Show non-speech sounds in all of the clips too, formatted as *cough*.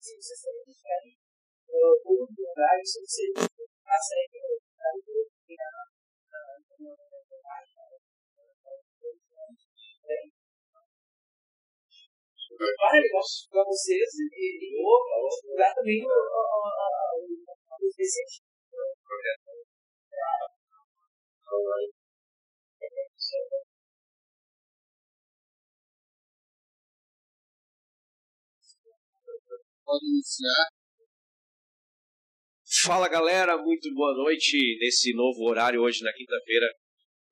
Se vocês também tiverem oportunidade, se vocês conseguem Vai, eu gosto para vocês e, e vou divulgar também o, o, o, Pode iniciar. Fala galera, muito boa noite nesse novo horário hoje na quinta-feira.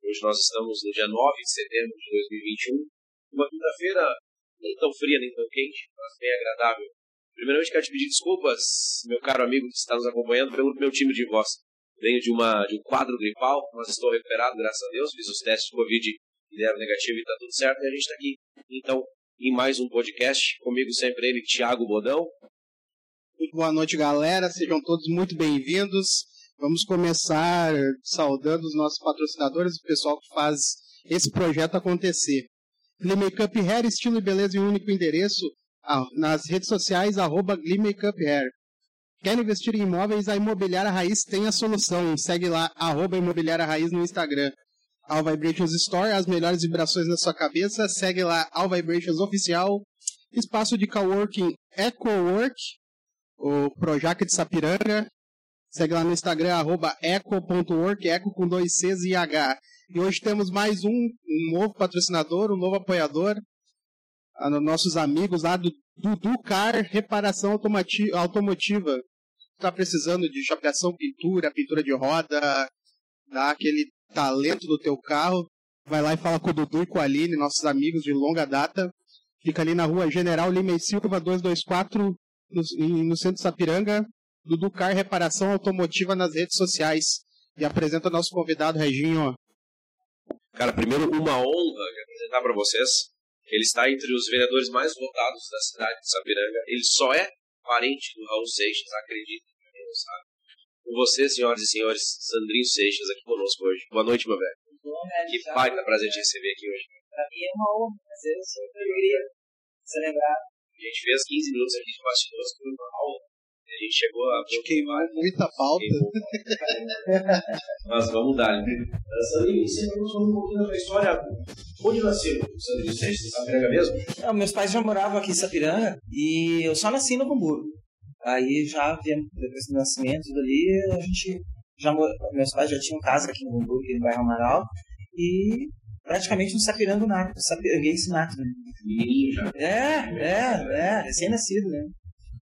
Hoje nós estamos no dia 9 de setembro de 2021. Uma quinta-feira nem tão fria nem tão quente, mas bem agradável. Primeiramente quero te pedir desculpas, meu caro amigo que está nos acompanhando, pelo meu time de voz. Venho de, uma, de um quadro gripal, mas estou recuperado, graças a Deus. Fiz os testes de Covid e deram negativo e está tudo certo. E a gente está aqui, então, em mais um podcast. Comigo sempre ele, Thiago Bodão. Boa noite, galera. Sejam todos muito bem-vindos. Vamos começar saudando os nossos patrocinadores, o pessoal que faz esse projeto acontecer. Glee Makeup Hair, estilo e beleza em um único endereço, nas redes sociais, arroba Glee Makeup Hair. Quer investir em imóveis? A Imobiliária Raiz tem a solução. Segue lá, arroba Imobiliária Raiz no Instagram. All Vibrations Store, as melhores vibrações na sua cabeça. Segue lá, All Vibrations Oficial. Espaço de coworking EcoWork, o Projac de Sapiranga. Segue lá no Instagram, arroba eco.work, eco com dois Cs e H. E hoje temos mais um, um novo patrocinador, um novo apoiador. A, nossos amigos lá do Dudu Car Reparação Automotiva está precisando de chapeação, pintura, pintura de roda, dá aquele talento do teu carro, vai lá e fala com o Dudu e com a Aline, nossos amigos de longa data. Fica ali na rua General Lima e Silva 224, no, no centro de Sapiranga. Dudu Car Reparação Automotiva nas redes sociais. E apresenta nosso convidado, Reginho. Cara, primeiro, uma honra apresentar para vocês. Ele está entre os vereadores mais votados da cidade de Sapiranga. Ele só é parente do Raul Seixas, acredita, quem não sabe. Com vocês, senhoras e senhores, Sandrinho Seixas aqui conosco hoje. Boa noite, meu velho. Que baita prazer te receber aqui hoje. Pra mim é uma honra, prazer, sempre alegria se lembrar. A gente fez 15 minutos aqui de bastidores, foi uma aula. A gente chegou a. Acho que muita pauta. Mas vamos dar, né? Sandrinho, você me contou um pouquinho da tua história. Onde nasceu Sandrinho Seixas? Sapiranga mesmo? Não, meus pais já moravam aqui em Sapiranga e eu só nasci no Hamburgo. Aí já depois do nascimento dali, a gente já meus pais já tinham casa aqui no Hamburgo, no bairro Amaral, e praticamente no Sapiranga nato, Sapiranguense nato, né? Menininho já. É, é, é, recém-nascido, né?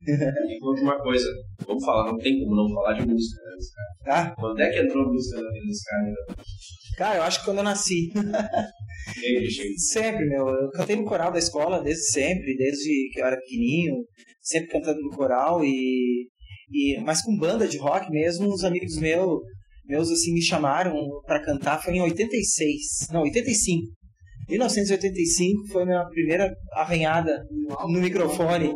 *laughs* E conta uma coisa, vamos falar, não tem como não falar de música, né, cara. Ah, Quando é que entrou a música na vida desse cara? né? cara, eu acho que quando eu nasci. *laughs* Sempre. Sempre, meu. Eu cantei no coral da escola desde sempre, desde que eu era pequenininho, sempre cantando no coral e, e mas com banda de rock mesmo, uns amigos meus, meus assim me chamaram para cantar foi em 86, não, 85. 1985 foi minha primeira arranhada no microfone.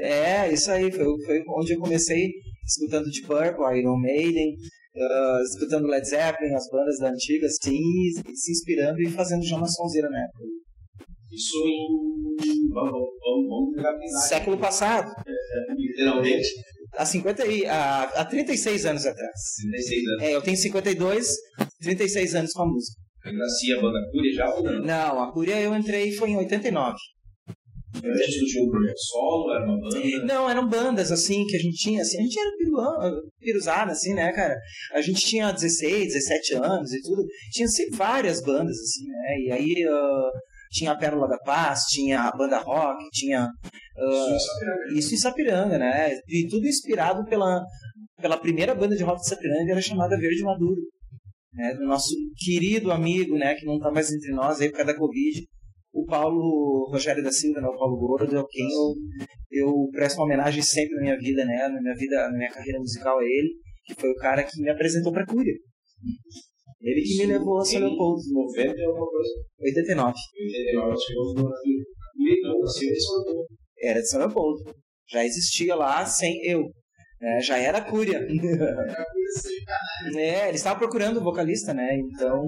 É, isso aí, foi, foi onde eu comecei escutando de Purple, Iron Maiden, ah, escutando Led Zeppelin, as bandas da antiga, assim, se inspirando e fazendo já uma sonzeira na época. Isso em. Vamos, vamos, vamos. Século passado, Literalmente. há, 50 e, há, há 36 anos atrás. 36 anos. É, eu tenho 52, 36 anos com a música. Ainda assim a banda Cúria já ou não? Não, a Cúria eu entrei foi em 89. Antes tu tinha um projeto solo, era uma banda. Não, eram bandas assim que a gente tinha, assim, a gente era piruzada, piruzada assim, né, cara? A gente tinha 16, 17 anos e tudo. Tinha sempre várias bandas, assim, né? E aí ah, tinha a Pérola da Paz, tinha a banda rock, tinha. ah, Isso em Sapiranga. isso em Sapiranga, né? E tudo inspirado pela, pela primeira banda de rock de Sapiranga, era chamada Verde Maduro. Né, do nosso querido amigo, né, que não está mais entre nós aí por causa da Covid, o Paulo Rogério da Silva, né, o Paulo Gordo, é quem eu, eu presto uma homenagem sempre na minha vida, né, na minha vida, na minha carreira musical a ele, que foi o cara que me apresentou para Cúria. Ele que me levou a São Leopoldo. 90 é alguma coisa. 89. 89 acho que eu vou Cúria não, nasceu em São Paulo. Era de São Leopoldo. Já existia lá sem eu. né, já era Cúria. *laughs* É, eles estavam procurando um vocalista, né? Então,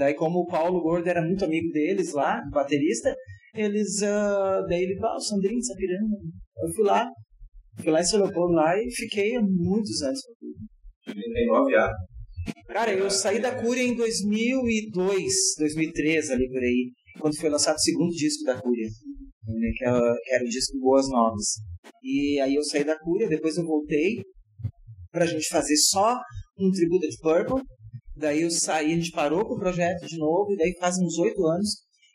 Daí, como o Paulo Gordo era muito amigo deles lá, baterista, eles. Uh, daí ele, ah, o Sandrinho de Sapiranga. Eu fui lá, fui lá em São Leopoldo lá e fiquei há muitos anos. 39 anos. Cara, eu saí da Cúria em 2002, 2003, ali por aí, quando foi lançado o segundo disco da Cúria, né, que, era, que era o disco Boas Novas. E aí eu saí da Cúria, depois eu voltei pra gente fazer só um tributo de Purple. Daí eu saí, a gente parou com o projeto de novo, e daí faz uns oito anos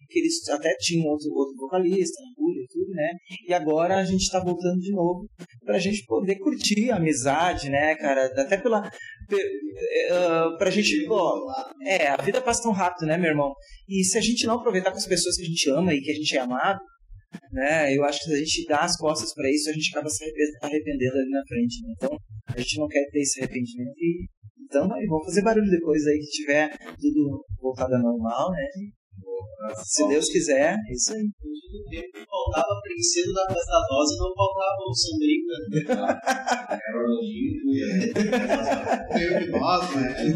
que eles até tinham outro, outro vocalista e tudo, né? E agora a gente tá voltando de novo pra gente poder curtir a amizade, né, cara? Até pela. Uh, pra gente. Pô, é, a vida passa tão rápido, né, meu irmão? E se a gente não aproveitar com as pessoas que a gente ama e que a gente é amado, né? Eu acho que se a gente dá as costas para isso, a gente acaba se arrependendo ali na frente. Né? Então, a gente não quer ter esse arrependimento e então vamos fazer barulho depois aí que tiver tudo voltado ao normal, né? Se Deus quiser, é isso aí. Faltava a princesa da festa rosa e não faltava o Sandrinho. *laughs* Meio de nós, né? E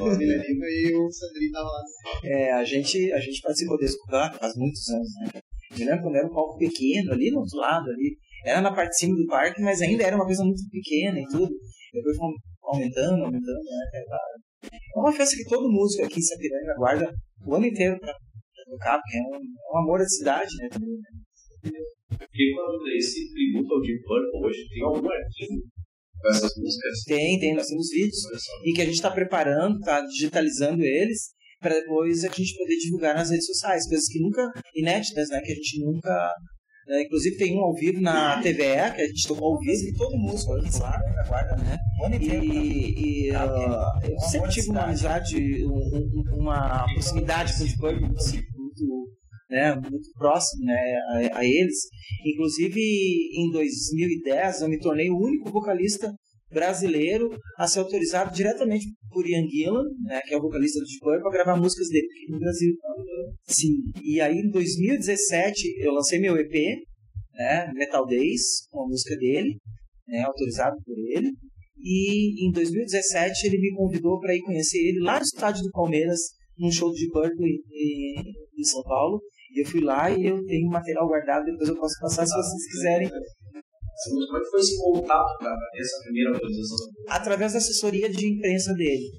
o Sandrinho tava lá. É, a gente, a gente participou desse lugar faz muitos anos, né? Eu lembro quando era um palco pequeno, ali no outro lado, ali. Era na parte de cima do parque, mas ainda era uma coisa muito pequena e tudo. Depois foi aumentando, aumentando, né? É uma festa que todo músico aqui em Sapiranga guarda o ano inteiro pra, tocar, porque é um, é um amor da cidade, né? Também, né? Porque quando esse tributo ao Deep Purple hoje tem algum arquivo com essas músicas? Tem, tem, nós temos vídeos. E que a gente está preparando, está digitalizando eles, para depois a gente poder divulgar nas redes sociais, coisas que nunca, inéditas, né? Que a gente nunca. Né, inclusive tem um ao vivo na TVE, que a gente tocou ao vivo, e todo músico aqui lá, guarda, né? E, e uh, eu sempre tive uma amizade, um, um, uma proximidade com o Deep Purple muito, né, muito próximo né, a, a, eles. Inclusive, em 2010, eu me tornei o único vocalista brasileiro a ser autorizado diretamente por Ian Gillan, né, que é o vocalista do Deep Purple, para gravar músicas dele aqui no Brasil. Sim. E aí, em 2017, eu lancei meu EP, né, Metal Days, com a música dele, né, autorizado por ele. E em 2017 ele me convidou para ir conhecer ele lá no estádio do Palmeiras, num show de Purple em São Paulo. Eu fui lá e eu tenho material guardado, depois eu posso passar se vocês quiserem como é que foi esse contato para essa primeira autorização? Através da assessoria de imprensa dele.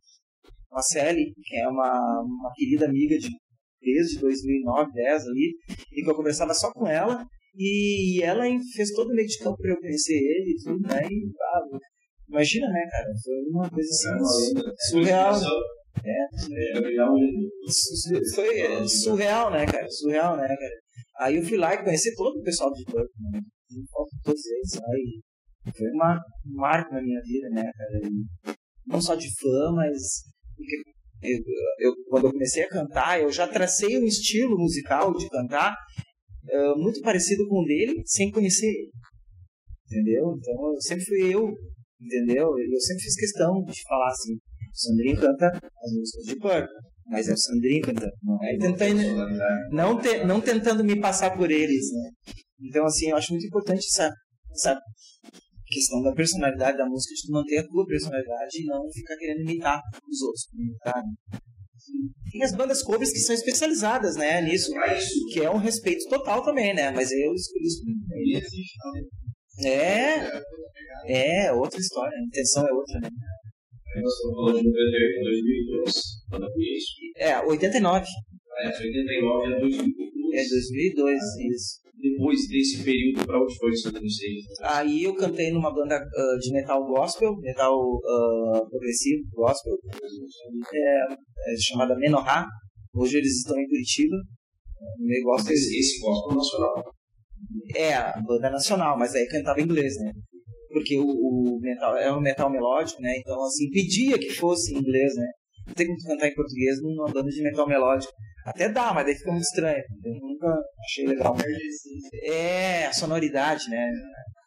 A Sally, que é uma, uma querida amiga de, desde 2009, 10 ali, e que eu conversava só com ela, e ela fez todo o meio de campo para eu conhecer ele e tudo, né? E, ah, imagina, né, cara? Foi uma coisa assim, é, surreal. É, é, foi surreal, né, cara? Surreal, né, cara? Aí eu fui lá e conheci todo o pessoal de campo, né? todos eles. Aí foi uma, um marco na minha vida, né, cara? E não só de fã, mas eu, eu, quando eu comecei a cantar, eu já tracei um estilo musical de cantar uh, muito parecido com o dele, sem conhecer ele. Entendeu? Então eu sempre fui eu, entendeu? Eu sempre fiz questão de falar assim: Sandrinho canta as músicas de Purple. Mas é o Sandrinho cantando. Não, é tentando, não, te, não tentando me passar por eles, né? Então, assim, eu acho muito importante essa, essa questão da personalidade da música, de tu manter a tua personalidade e não ficar querendo imitar os outros. Né? Tem as bandas covers que são especializadas, né, nisso, que é um respeito total também, né? Mas eu escolhi isso. É, é outra história, a intenção é outra, né? Nós estamos falando de 98, 2002, É, 89. É, 89 é 2002. É 2002, isso depois desse período, para onde foi Santa Lucês? Aí eu cantei numa banda uh, de metal gospel, metal uh, progressivo gospel, é, é, chamada Menorá. Hoje eles estão em Curitiba. Gospel, esse, esse gospel nacional. É, a banda nacional, mas aí cantava em inglês, né? Porque o, o metal é um metal melódico, né? Então, assim, pedia que fosse em inglês, né? Não tem como cantar em português numa banda de metal melódico. Até dá, mas daí fica muito estranho. Eu nunca achei legal. É, a sonoridade, né?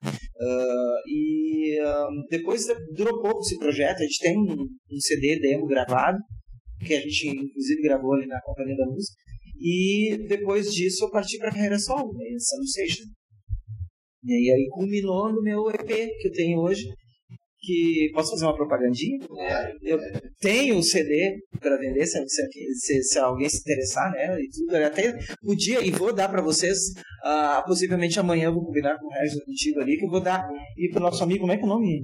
Uh, e uh, depois durou pouco esse projeto. A gente tem um, um, CD demo gravado, que a gente inclusive gravou ali na Companhia da Música. E depois disso eu parti para a carreira solo, né, Sun Station. E aí culminou no meu EP que eu tenho hoje, que posso fazer uma propagandinha? Eu tenho o CD para vender, se, se, se, alguém se interessar, né? E tudo. Eu até podia e vou dar para vocês. Uh, possivelmente amanhã eu vou combinar com o Regis contigo ali, que eu vou dar e pro nosso amigo, como é que é o nome?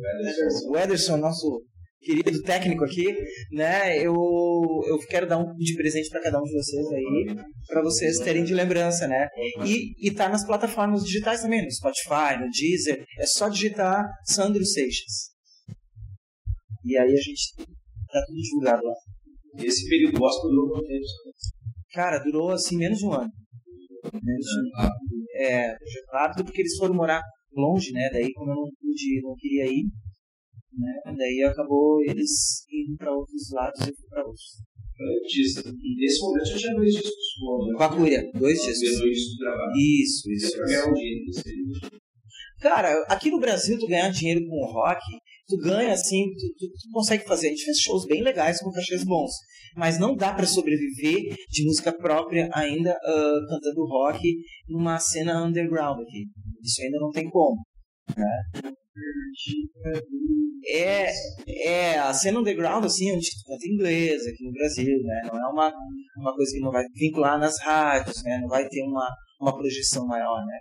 O Ederson, nosso querido técnico aqui, né? Eu, eu quero dar um de presente para cada um de vocês aí, para vocês terem de lembrança, né? E, e tá nas plataformas digitais também, no Spotify, no Deezer, é só digitar Sandro Seixas. E aí a gente tá tudo divulgado lá. Esse período gospel durou quanto tempo? Cara, durou assim menos de um ano. Menos de um ano. É, rápido porque eles foram morar longe, né? Daí como eu não pude, não queria ir, né? Daí acabou eles indo para outros lados e eu para outros. Antes, nesse momento já tinha dois discos né? Com a Cúria, dois discos. Isso, isso. isso. Cara, aqui no Brasil tu ganhar dinheiro com rock, tu ganha assim, tu, tu, tu, consegue fazer. A gente fez shows bem legais com cachês bons, mas não dá para sobreviver de música própria ainda uh, cantando rock numa cena underground aqui. Isso ainda não tem como. Né? É, é a cena underground, assim, onde tu canta inglês aqui no Brasil, né? Não é uma, uma coisa que não vai vincular nas rádios, né? Não vai ter uma, uma projeção maior, né?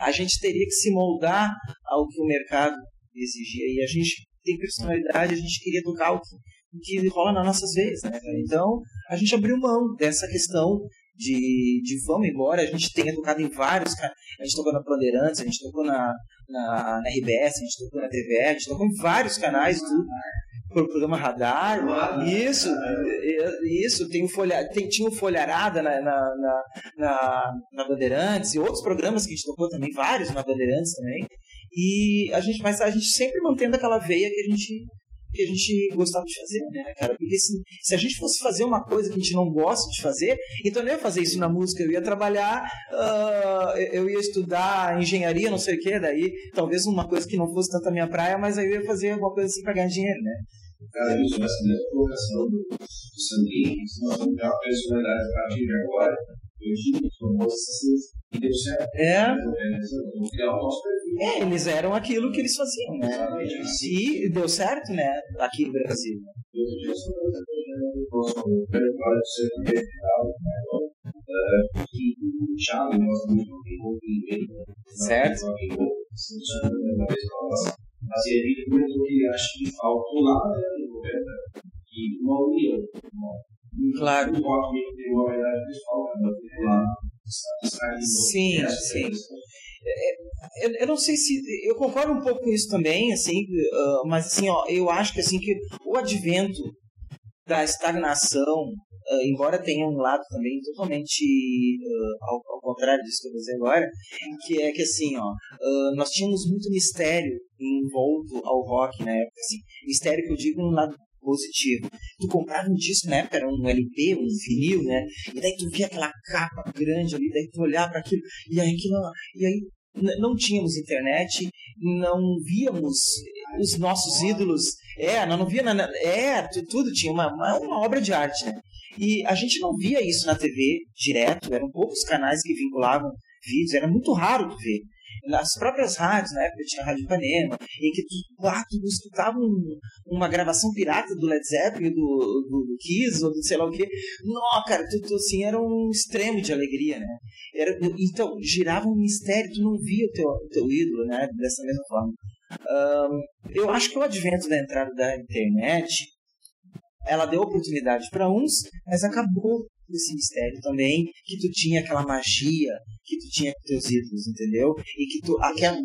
A gente teria que se moldar ao que o mercado exigia. E a gente tem personalidade, a gente queria tocar o que, o que rola nas nossas veias, né? Então, a gente abriu mão dessa questão de, de vamos embora. A gente tenha tocado em vários. A gente tocou na Bandeirantes, a gente tocou na, na, na RBS, a gente tocou na TV, a gente tocou em vários canais do programa Radar. Isso, isso. Tem o folha, tem, tinha o Folharada na, na, na, na, na Bandeirantes e outros programas que a gente tocou também, vários na Bandeirantes também. E a gente, mas a gente sempre mantendo aquela veia que a gente que a gente gostava de fazer, né, cara? Porque se, se a gente fosse fazer uma coisa que a gente não gosta de fazer, então eu não ia fazer isso na música, eu ia trabalhar, uh, eu ia estudar engenharia, não sei o que, daí talvez uma coisa que não fosse tanto a minha praia, mas aí eu ia fazer alguma coisa assim pra ganhar dinheiro, né? Cara, isso vai ser a colocação do, do Sandrinho, nós vamos ter uma personalidade a partir de agora, hoje, somos e deu certo. É. É, eles eram aquilo que eles faziam, né? E deu certo, né? Aqui no Brasil. Certo. Mas ele comentou que acho que faltou lá no governo que uma união. Claro. Tem uma verdade pessoal, Sim, sim. É, eu, eu não sei se eu concordo um pouco com isso também, assim, uh, mas assim, ó, eu acho que assim que o advento da estagnação, uh, embora tenha um lado também totalmente uh, ao, ao, contrário disso que eu vou dizer agora, que é que assim, ó, nós tínhamos muito mistério envolto ao rock na época, assim, mistério que eu digo no lado positivo. Tu comprava um disco na época, era um LP, um vinil, né? E daí tu via aquela capa grande ali, daí tu olhava para aquilo, e aí aquilo, e aí não tínhamos internet, não víamos os nossos ídolos. É, nós não via nada, é, tudo tinha uma, uma obra de arte, né? E a gente não via isso na TV direto, eram poucos canais que vinculavam vídeos, era muito raro tu ver nas próprias rádios, na época tinha a Rádio Ipanema, em que tu, ah, tu escutava um, uma gravação pirata do Led Zeppelin, do, do, do Kiss, ou do sei lá o quê. Não, cara, tu, tu, assim, era um extremo de alegria, né? Era, então, girava um mistério, tu não via o teu, teu ídolo, né? Dessa mesma forma. Um, eu acho que o advento da entrada da internet ela deu oportunidade para uns, mas acabou desse mistério também, que tu tinha aquela magia, que tu tinha com teus ídolos, entendeu? E que tu. Aquela,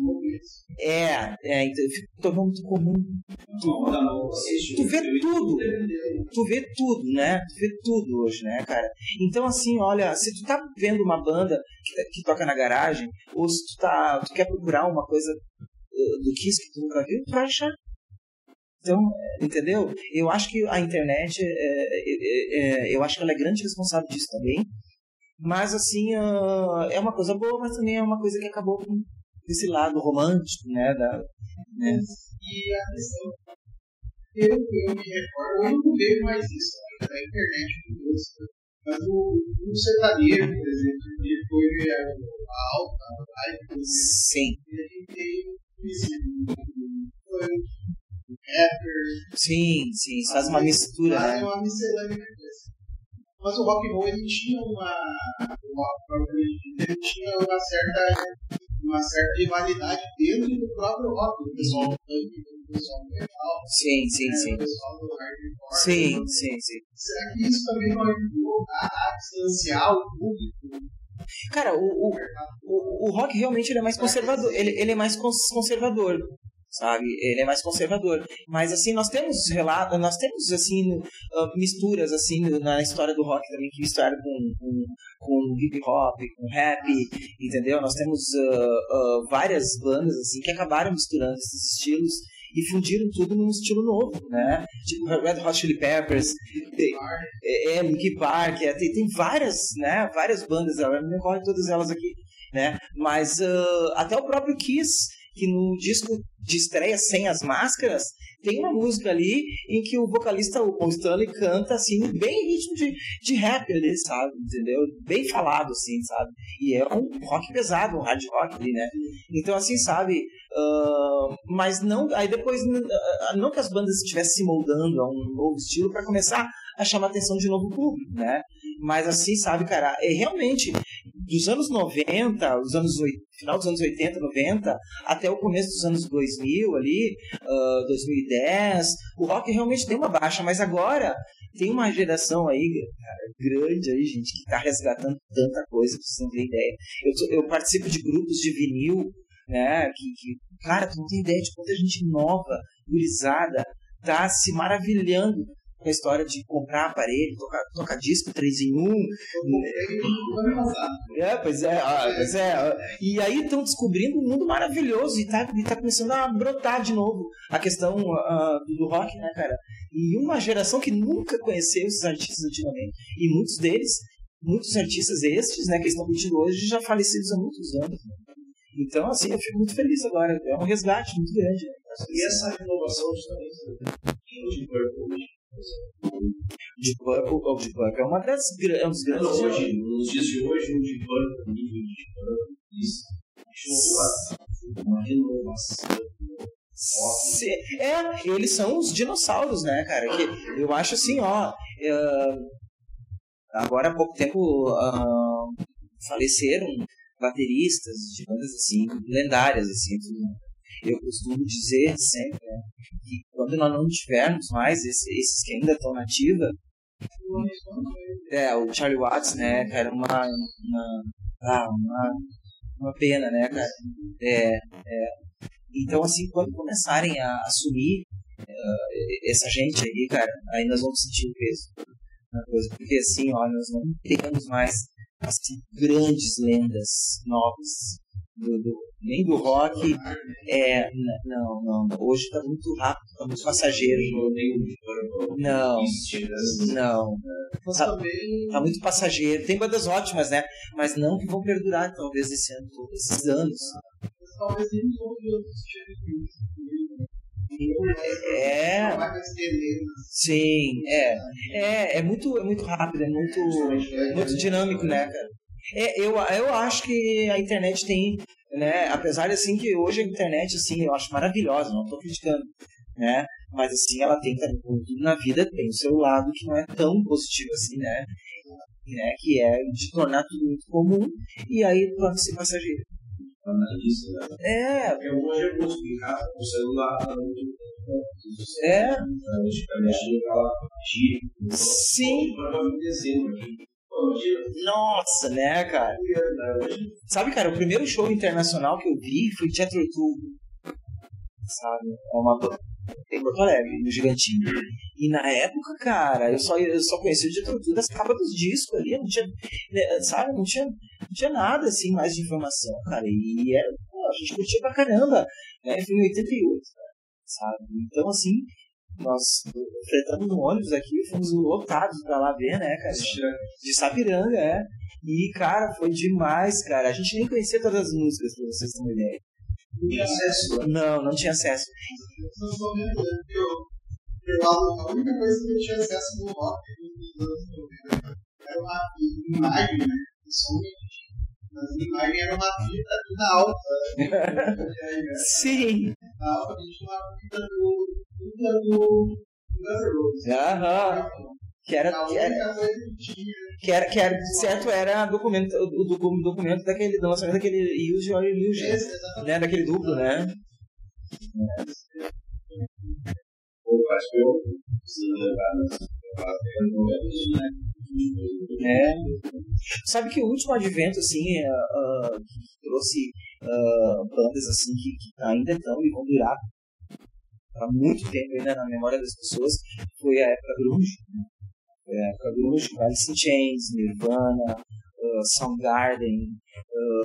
é, é, então fica tornou muito comum. Tu, tu vê tudo. Tu vê tudo, né? Tu vê tudo hoje, né, cara? Então, assim, olha, se tu tá vendo uma banda que, que toca na garagem, ou se tu, tá, tu quer procurar uma coisa uh, do Kiss que tu nunca viu, tu vai achar então, entendeu? Eu acho que a internet, é, é, é, eu acho que ela é grande responsável disso também. Mas, assim, uh, é uma coisa boa, mas também é uma coisa que acabou com esse lado romântico, né? Da, né? E a questão, eu, eu me recordo, eu não vejo mais isso né, da internet, mas o, o sertanejo, por exemplo, ele foi a alta, a live, Sim. e a gente tem o funk, rapper. Sim, sim, faz uma mistura, Fazem né? uma miscelânea. Mas o rock and roll ele tinha uma. Ele tinha uma certa, uma certa rivalidade dentro do próprio rock. O pessoal do pessoal do metal, Sim, sim, né, sim. o pessoal do hardcore. Sim, sim, sim. Será que isso também não ajudou a, a distanciar o público? Cara, o, o, o, o rock realmente ele é mais conservador. Ele, ele é mais cons- conservador. Sabe? Ele é mais conservador. Mas assim, nós temos relatos, nós temos assim ah, misturas assim na história do rock também que misturaram com, com, com hip hop, com rap, entendeu? Nós temos ah, ah, várias bandas assim que acabaram misturando esses estilos e fundiram tudo num estilo novo, né? Tipo Red Hot Chili Peppers, tem- é, é Park, é, tem, tem várias, né? Várias bandas, eu não recordo todas elas aqui, né? Mas ah, até o próprio Kiss, que no disco de estreia Sem as Máscaras, tem uma música ali em que o vocalista, o Paul Stanley, canta assim, bem em ritmo de, de rap ali, sabe? Entendeu? Bem falado, assim, sabe? E é um rock pesado, um hard rock ali, né? Então, assim, sabe? ah, mas não. Aí depois, ah, não que as bandas estivessem se moldando a um novo estilo para começar a chamar a atenção de novo público, né? Mas assim, sabe, cara, é realmente dos anos 90, os anos final dos anos 80, 90, até o começo dos anos 2000 ali, ah, 2010, o rock realmente tem uma baixa, mas agora tem uma geração aí, cara, grande aí, gente, que tá resgatando tanta coisa, pra vocês não terem ideia. Eu, eu participo de grupos de vinil, né, que, que, cara, tu não tem ideia de quanta gente nova, gurizada, tá se maravilhando com a história de comprar aparelho, tocar, tocar disco 3 em 1, Ano passado. é, pois é, ah, pois é. E aí estão descobrindo um mundo maravilhoso e tá, e tá começando a brotar de novo a questão ah, do, rock, né, cara? E uma geração que nunca conheceu esses artistas antigamente. E muitos deles, muitos artistas estes, né, que estão curtindo hoje, já falecidos há muitos anos. né? Então, assim, eu fico muito feliz agora. É um resgate muito grande. né? E essa renovação quem hoje Purple hoje? De Purple, o Deep Purple é uma das é um dos grandes. Hoje, nos dias de hoje, o de Purple, o nível de Purple, isso deixou uma renovação. Se- É, eles são os dinossauros, né, cara? Que eu acho assim, ó. é, agora há pouco tempo ah, faleceram bateristas de bandas assim, lendárias, assim. tudo. Eu costumo dizer sempre né, que quando nós não tivermos mais esse- esses que ainda estão na ativa, é, o Charlie Watts, né, cara, uma, uma, ah, uma, uma pena, né, cara? É, é. Então, assim, quando começarem a assumir eh, essa gente aí, cara, aí nós vamos sentir o peso na coisa. Porque, assim, ó, nós não temos mais, assim, grandes lendas novas. Do, do- nem do rock, é, não, não, hoje tá muito rápido, tá muito passageiro. Não. Não, Tá- tá muito passageiro. Tem bandas ótimas, né? Mas não que vão perdurar, talvez, esse ano, esses anos. talvez nem os outros tipos de É, sim, é. É, é muito, é muito rápido, é muito, muito dinâmico, né, cara? É, eu, eu acho que a internet tem, né, apesar assim que hoje a internet, assim, eu acho maravilhosa, não tô criticando, né? Mas assim, ela tem também, na vida, tem o seu lado que não é tão positivo assim, né? né? Que é de tornar tudo muito comum e aí torna-se passageiro. Disso, né? É, Porque hoje eu busco em casa com o celular, muito é, Antigamente eu lá tiro. sim. Nossa, né, cara? Sabe, cara, o primeiro show internacional que eu vi foi Teatro Tubo. Sabe? É uma banda em Porto Alegre, no Gigantinho. E na época, cara, eu só, eu só conhecia o Tubo das capas dos discos ali. Não tinha, né, sabe? Não tinha, não tinha nada, assim, mais de informação, cara. E era, pô, a gente curtia pra caramba. Né? Foi em 88, cara, sabe? Então, assim, nós fretamos no ônibus aqui, fomos lotados pra lá ver, né, cara? De Sapiranga, é. E, cara, foi demais, cara. A gente nem conhecia todas as músicas, pra vocês terem uma ideia. tem acesso a Não, não tinha acesso. Eu não a única coisa que eu tinha acesso no rock nos anos 90 era uma imagem, né? Tinha. Mas a imagem era uma fita na alta. *laughs* Sim. Na alta a gente tinha uma fita do, do dupla do Guns N' Roses. Aham. Que era, que era, que era, que era, certo, era documento, o docu- documento daquele, do lançamento daquele Use Your Illusion, Esse, exatamente. né, daquele duplo, né? Acho que eu preciso levar nas momentos, né? É. Sabe que o último advento, assim, é, ah, que trouxe ah, bandas, assim, que, que ainda estão e vão durar há muito tempo ainda na memória das pessoas, foi a época grunge. né? Foi a época grunge, Alice in Chains, Nirvana, ah, Soundgarden,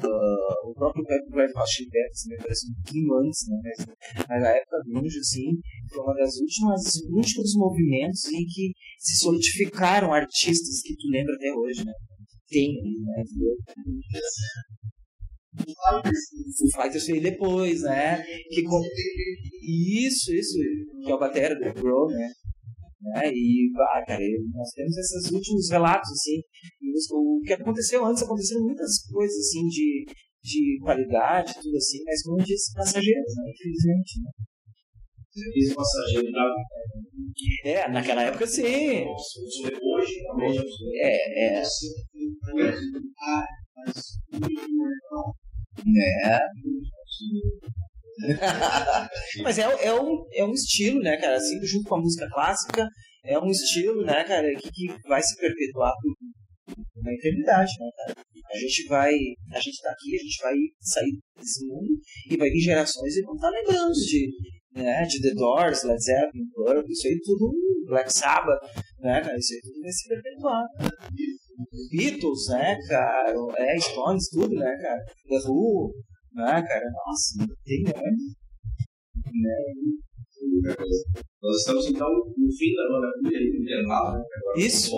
ah, o próprio Red Hot Chili Peppers, me parece um pouquinho antes, né? Mas, mas a época grunge, assim, foi uma das últimas últimos movimentos em que se solidificaram artistas que tu lembra até hoje, né? Tem né? Foo Fighters veio depois, né? Que com... Isso, isso, que é o batera do Bro, né? né? E, ah, cara, nós temos esses últimos relatos, assim, e o que aconteceu antes, aconteceram muitas coisas, assim, de, de qualidade, tudo assim, mas como disse, passageiros, né? Infelizmente, né? Serviço passageiro da É, naquela época sim. Hoje, também. É, é. Ah, mas o irmão É. Mas é, é, um, é um estilo, né, cara? Assim, junto com a música clássica, é um estilo, né, cara, que, que vai se perpetuar por uma eternidade, né, cara? A gente vai. A gente tá aqui, a gente vai sair desse mundo e vai vir gerações e vão estar lembrando de, né, de The Doors, Led Zeppelin, Purple, isso aí tudo, Black Sabbath, né, cara? Isso aí tudo vai se perpetuar. Beatles, né, cara? É, Stones, tudo, né, cara? The Who, né, cara? Nossa, tem, né? né? Nós estamos então no fim da no intervalo, né? Agora Isso.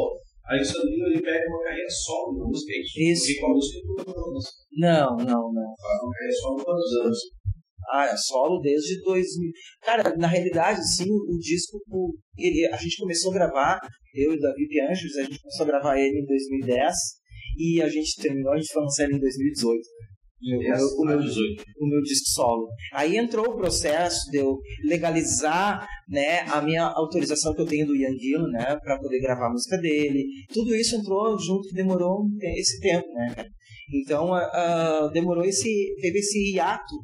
Aí o Sandrinho ele pega uma carreira solo na música, é isso? Isso. Porque com a música toda. Não, não, não. Uma carreira solo quantos anos? Ah, é solo desde 2000. Cara, na realidade, assim, o, disco, ele, a gente começou a gravar, eu e o Davi Pianjos, a gente começou a gravar ele em 2010 e a gente terminou, a gente foi lançar ele em 2018. O meu, o meu, 18. o meu disco solo. Aí entrou o processo de eu legalizar né, a minha autorização que eu tenho do Ian Gillan, né, para poder gravar a música dele. Tudo isso entrou junto, demorou esse tempo, né? Então, ah, ah, demorou esse, teve esse hiato,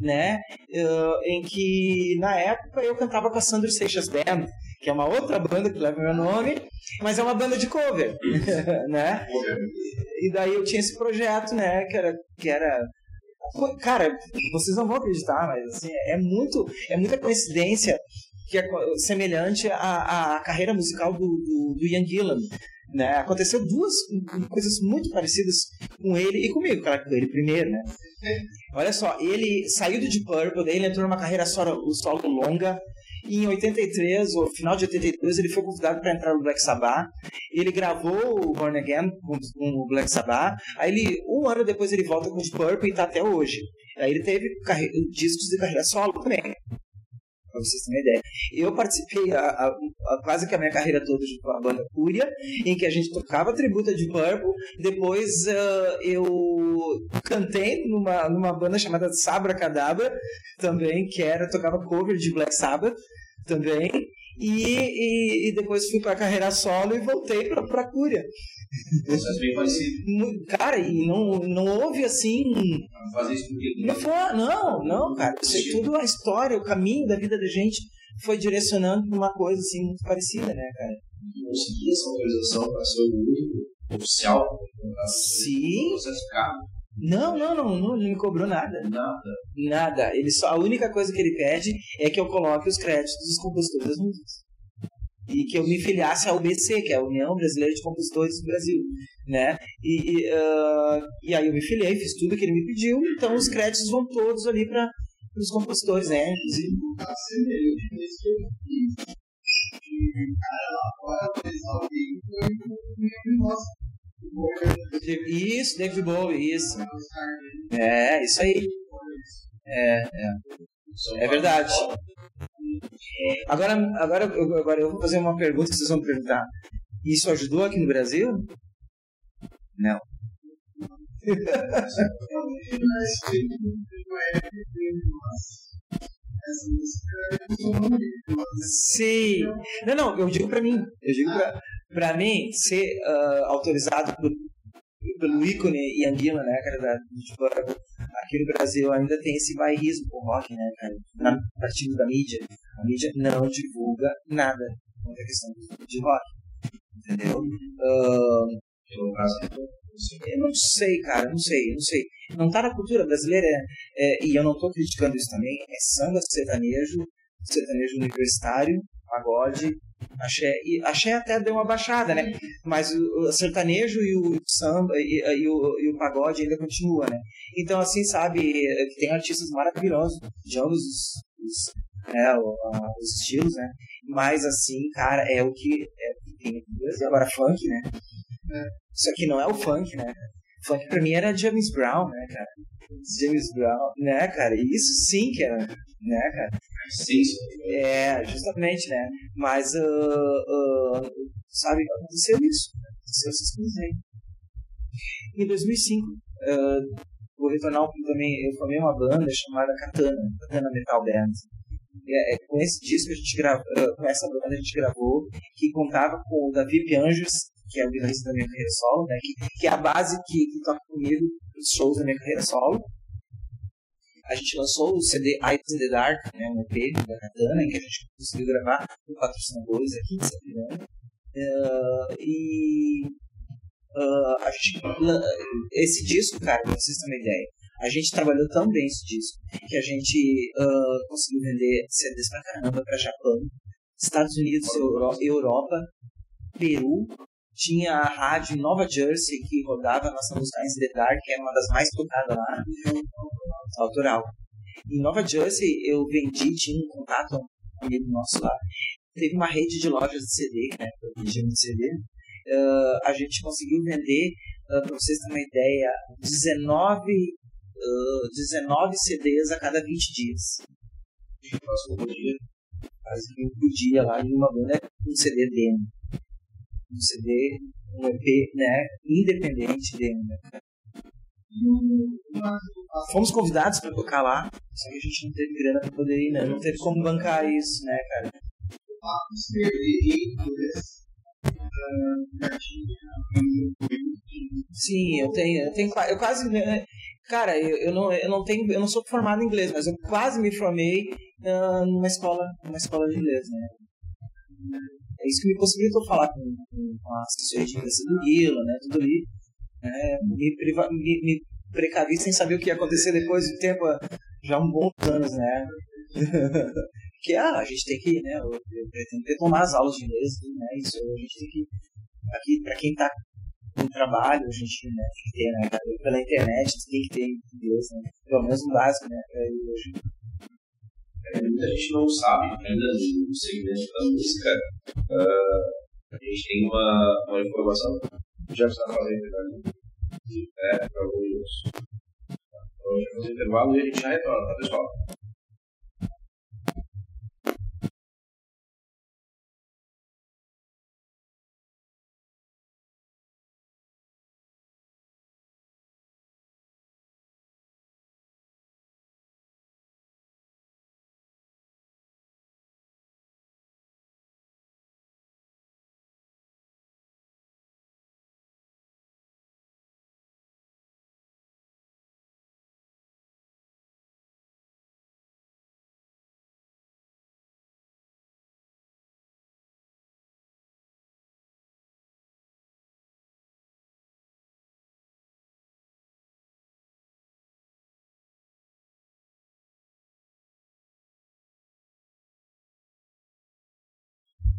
né, ah, em que na época eu cantava com a Sandro Seixas Band, que é uma outra banda que leva meu nome, mas é uma banda de cover, *laughs* né? E daí eu tinha esse projeto, né, que era, que era cara, vocês não vão acreditar, mas assim, é muito, é muita coincidência que é semelhante à, à carreira musical do, do, do Ian Gillan. Né? Aconteceu duas coisas muito parecidas com ele e comigo, claro, com ele primeiro, né? Olha só, ele saiu do Deep Purple, daí ele entrou numa carreira solo, solo longa. E em 83, ou final de 82, ele foi convidado para entrar no Black Sabbath. Ele gravou o Born Again com, o Black Sabbath. Aí ele, um ano depois ele volta com o Deep Purple e tá até hoje. Aí ele teve discos de carreira solo também. Pra vocês terem uma ideia. Eu participei a, a- a- quase que a minha carreira toda com a banda Fúria, em que a gente tocava tributo de Purple. Depois ah, eu cantei numa, numa banda chamada Sabra Cadabra, também, que era, tocava cover de Black Sabbath também. E, e, e depois fui pra carreira solo e voltei pra, pra Cúria. Bem parecido. Cara, e não, não houve assim Fazer isso não, foi, não, não, cara. Isso é tudo a história, o caminho da vida da gente foi direcionando pra uma coisa assim muito parecida, né, cara? conseguir essa autorização para ser o único oficial Sim. do processo carro. Não, não, não, não, ele não me cobrou nada. Nada. Nada. Ele só, a única coisa que ele pede é que eu coloque os créditos dos compositores das músicas. E que eu me filiasse à UBC, que é a União Brasileira de Compositores do Brasil, né? E, e, ah, e aí eu me filiei, fiz tudo que ele me pediu, então os créditos vão todos ali para os compositores, né? Inclusive. Isso, David Bowie, isso. É, isso aí. É, é. É verdade. Agora, agora, eu- agora eu vou fazer uma pergunta que vocês vão me perguntar. Isso ajudou aqui no Brasil? Não. é. Sim. Não, não, eu digo pra mim. Eu digo pra, pra mim ser ah, autorizado por, pelo ícone Ian Gillan, né, cara, da, tipo, aqui no Brasil ainda tem esse bairrismo com o rock, né, cara, na partido da mídia. A mídia não divulga nada quanto à questão de rock, entendeu? Ah, No caso, eu não sei, cara, não sei, não sei. Não tá na cultura brasileira, é, é, e eu não tô criticando isso também, é samba sertanejo, sertanejo universitário, pagode, axé, e axé até deu uma baixada, né? Mas o, o sertanejo e o samba e, e o, e o pagode ainda continua, né? Então, assim, sabe, tem artistas maravilhosos de ambos os, os, né, os estilos, né? Mas, assim, cara, é o que, é tem. Agora, funk, né? Isso aqui não é o funk, né? Funk pra mim era James Brown, né, cara? James Brown, né, cara? Isso sim que era, né, cara? sim, sim. É, justamente, né? Mas, ah, ah, sabe, aconteceu isso. Aconteceu essas coisas aí. Em 2005, ah, vou retornar também, eu formei uma banda chamada Katana, Katana Metal Band. É, é com esse disco que a gente gravou, com essa banda a gente gravou, que contava com o Davi Pianjos, que é o guitarrista da minha carreira solo, né? Que, que é a base que, que toca comigo nos shows da minha carreira solo. A gente lançou o CD Eyes in the Dark, né, um EP da Katana, em que a gente conseguiu gravar com patrocinadores aqui de Sapiranga. Uh, e uh, a gente, esse disco, cara, pra vocês terem uma ideia, a gente trabalhou tão bem esse disco que a gente uh, conseguiu vender CDs pra caramba pra Japão, Estados Unidos, Euro- Europa, Peru, tinha a rádio Nova Jersey que rodava a nossa música Eyes in the Dark, que era uma das mais tocadas lá, autoral. Em Nova Jersey eu vendi, tinha um contato um amigo nosso lá, teve uma rede de lojas de CD, né, eu CD, Ah, a gente conseguiu vender, uh, para vocês terem uma ideia, 19, ah, 19 CDs a cada 20 dias. Passou um dia. Quase que dia lá em uma banda, um CD demo. Um CD, um EP, né, independente demo, né. Fomos convidados para tocar lá, só que a gente não teve grana para poder ir, né? Não teve como bancar isso, né, cara? Sim, eu tenho, eu tenho, eu quase, né, cara, eu, eu não, eu não tenho, eu não sou formado em inglês, mas eu quase me formei ah, numa escola, numa escola de inglês, né? É isso que me possibilitou falar com, com, a assessoria de imprensa do Guila, né? Tudo ali, né? Me, priva, me, me precavi sem saber o que ia acontecer depois do tempo, já há um bons anos, né? *laughs* que ah, a gente tem que, né? Eu, eu pretendo retomar as aulas de inglês, né? Isso a gente tem que, aqui, pra quem tá no trabalho, a gente né, tem que ter, né? Pela internet, tem que ter inglês, né? Pelo menos um básico, né? Pra hoje. É, muita gente não sabe ainda no segmento da música. ah, a gente tem uma, uma informação já está fazendo intervalo. É, para alguns. Então, fazer intervalo e a gente já retorna, tá, pessoal?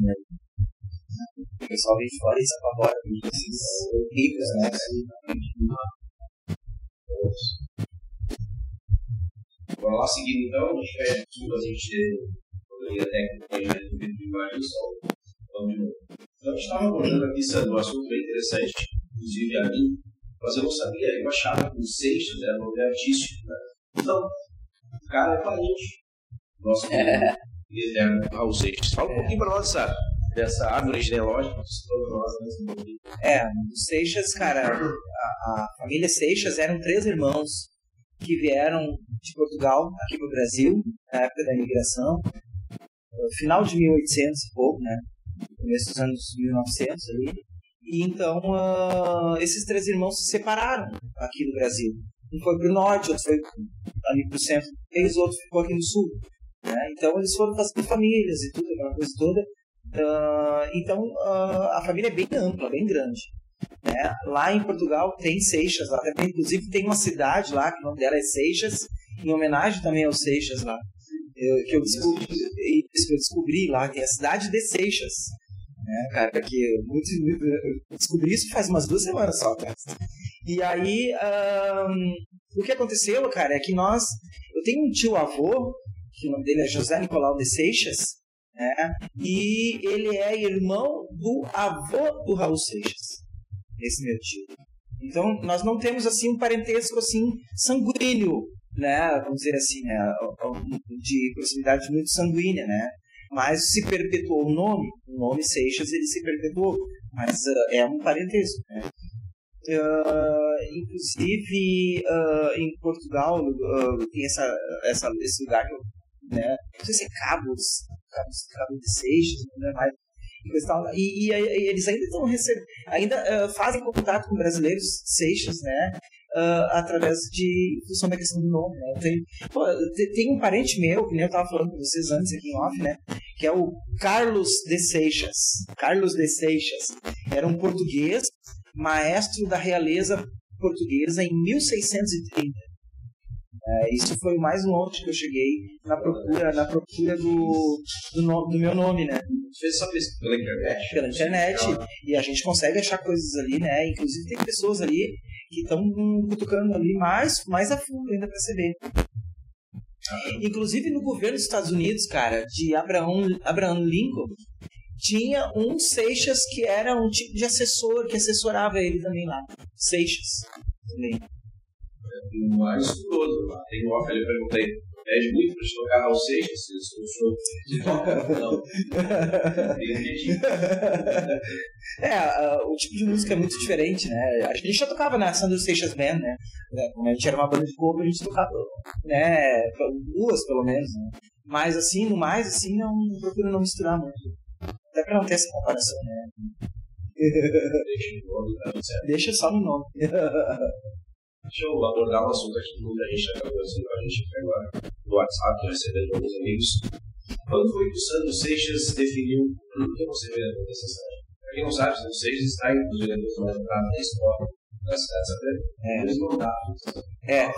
né? O pessoal vem de fora e se apavora com esses ricos, né? Vamos lá, seguindo então, a gente pede desculpa, a gente poderia técnica de imagem do sol. Vamos de novo. Então, a gente estava abordando aqui, Sandro, um assunto bem interessante, inclusive a mim, mas eu não sabia, eu achava que o Seixas era nome artístico, né? Então, o cara é parente. Nosso. *laughs* eterno Raul Seixas. Fala um pouquinho para nós dessa, dessa árvore genealógica, né? É, o Seixas, cara, a, a família Seixas eram três irmãos que vieram de Portugal aqui para o Brasil, na época da imigração, final de 1800 e pouco, né? Começo dos anos 1900 ali. E então, uh, esses três irmãos se separaram aqui no Brasil. Um foi para o norte, outro foi ali para o centro, e os outros ficou aqui no sul. Né? Então, eles foram fazendo famílias e tudo, aquela coisa toda. Uh, então, uh, a família é bem ampla, bem grande. Né? Lá em Portugal tem Seixas, lá também, inclusive tem uma cidade lá, que o nome dela é Seixas, em homenagem também aos Seixas lá. Eu, que eu descobri, eu descobri lá, que é a cidade de Seixas. Né, cara, que muito, eu descobri isso faz umas duas semanas só, cara. E aí, um, o que aconteceu, cara, é que nós. Eu tenho um tio avô, que o nome dele é José Nicolau de Seixas, né? E ele é irmão do avô do Raul Seixas esse meu tio. Então, nós não temos assim um parentesco assim sanguíneo, né? Vamos dizer assim, né? De proximidade muito sanguínea, né? Mas se perpetuou o nome, o nome Seixas ele se perpetuou, mas uh, é um parentesco, né? Uh, inclusive uh, em Portugal tem essa, essa, esse lugar que eu, né? Não sei se é Cabos, Cabos, Cabos de Seixas, não é mais e, e, e, eles ainda estão recebendo, ainda uh, fazem contato com brasileiros, Seixas, né? Uh, através de função da questão do nome, né? Tem, pô, tem um parente meu, que nem eu estava falando com vocês antes aqui em off, né? Que é o Carlos de Seixas. Carlos de Seixas. Era um português, maestro da realeza portuguesa em 1630. É, isso foi o mais longe que eu cheguei na procura, na procura do, do, no, do meu nome, né? Fez essa pesquisa pela internet? Pela internet. E a gente consegue achar coisas ali, né? Inclusive tem pessoas ali que estão cutucando ali mais, mais a fundo ainda para saber. Inclusive no governo dos Estados Unidos, cara, de Abraham, Abraham Lincoln, tinha um Seixas que era um tipo de assessor, que assessorava ele também lá. Seixas também o mais estudioso lá. Tem um off ali, eu perguntei, pede muito pra te tocar ao Seixas, se o senhor se toca, não. é, uh, o tipo de música é muito diferente, né? A gente já tocava na Sandro Seixas Band, né? Quando a gente era uma banda de cover, a gente tocava, né? Duas, pelo menos, né? Mas assim, no mais, assim, não procuro não misturar muito. Até pra não ter essa comparação, né? Deixa só no nome. Deixa eu abordar um assunto aqui que muita gente está conversando com a gente aqui agora no WhatsApp, recebendo de alguns amigos. Quando foi que o Sandro Seixas definiu o que você vê na necessidade? Para quem não sabe, Sandro Seixas está vereadores mais votados da história da cidade de É. Dois mandatos. É,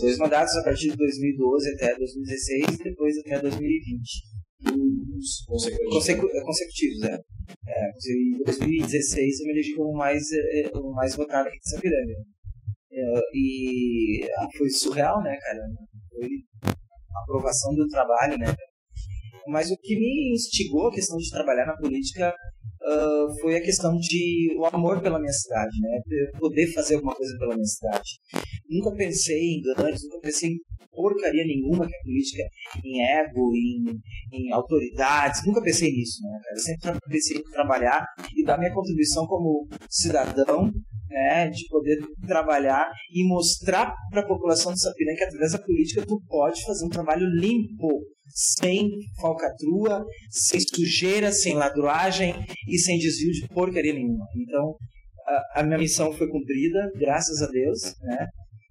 dois mandatos a partir de 2012 até 2016 e depois até 2020. Consecutivos. Consecu consecutivos, é. é. Em 2016 eu me elegi como mais, é, o mais votado aqui de Sapiranga. É, e ah, foi surreal, né, cara? Foi a aprovação do trabalho, né? Mas o que me instigou a questão de trabalhar na política uh, foi a questão de o amor pela minha cidade, né? Poder fazer alguma coisa pela minha cidade. Nunca pensei em ganhos, nunca pensei em porcaria nenhuma que a política em ego, em, em autoridades, nunca pensei nisso, né, cara? Sempre pensei em trabalhar e dar minha contribuição como cidadão né, de poder trabalhar e mostrar para a população de Sapiranga que através da política tu pode fazer um trabalho limpo, sem falcatrua, sem sujeira, sem ladruagem e sem desvio de porcaria nenhuma. Então, a, a minha missão foi cumprida, graças a Deus, né?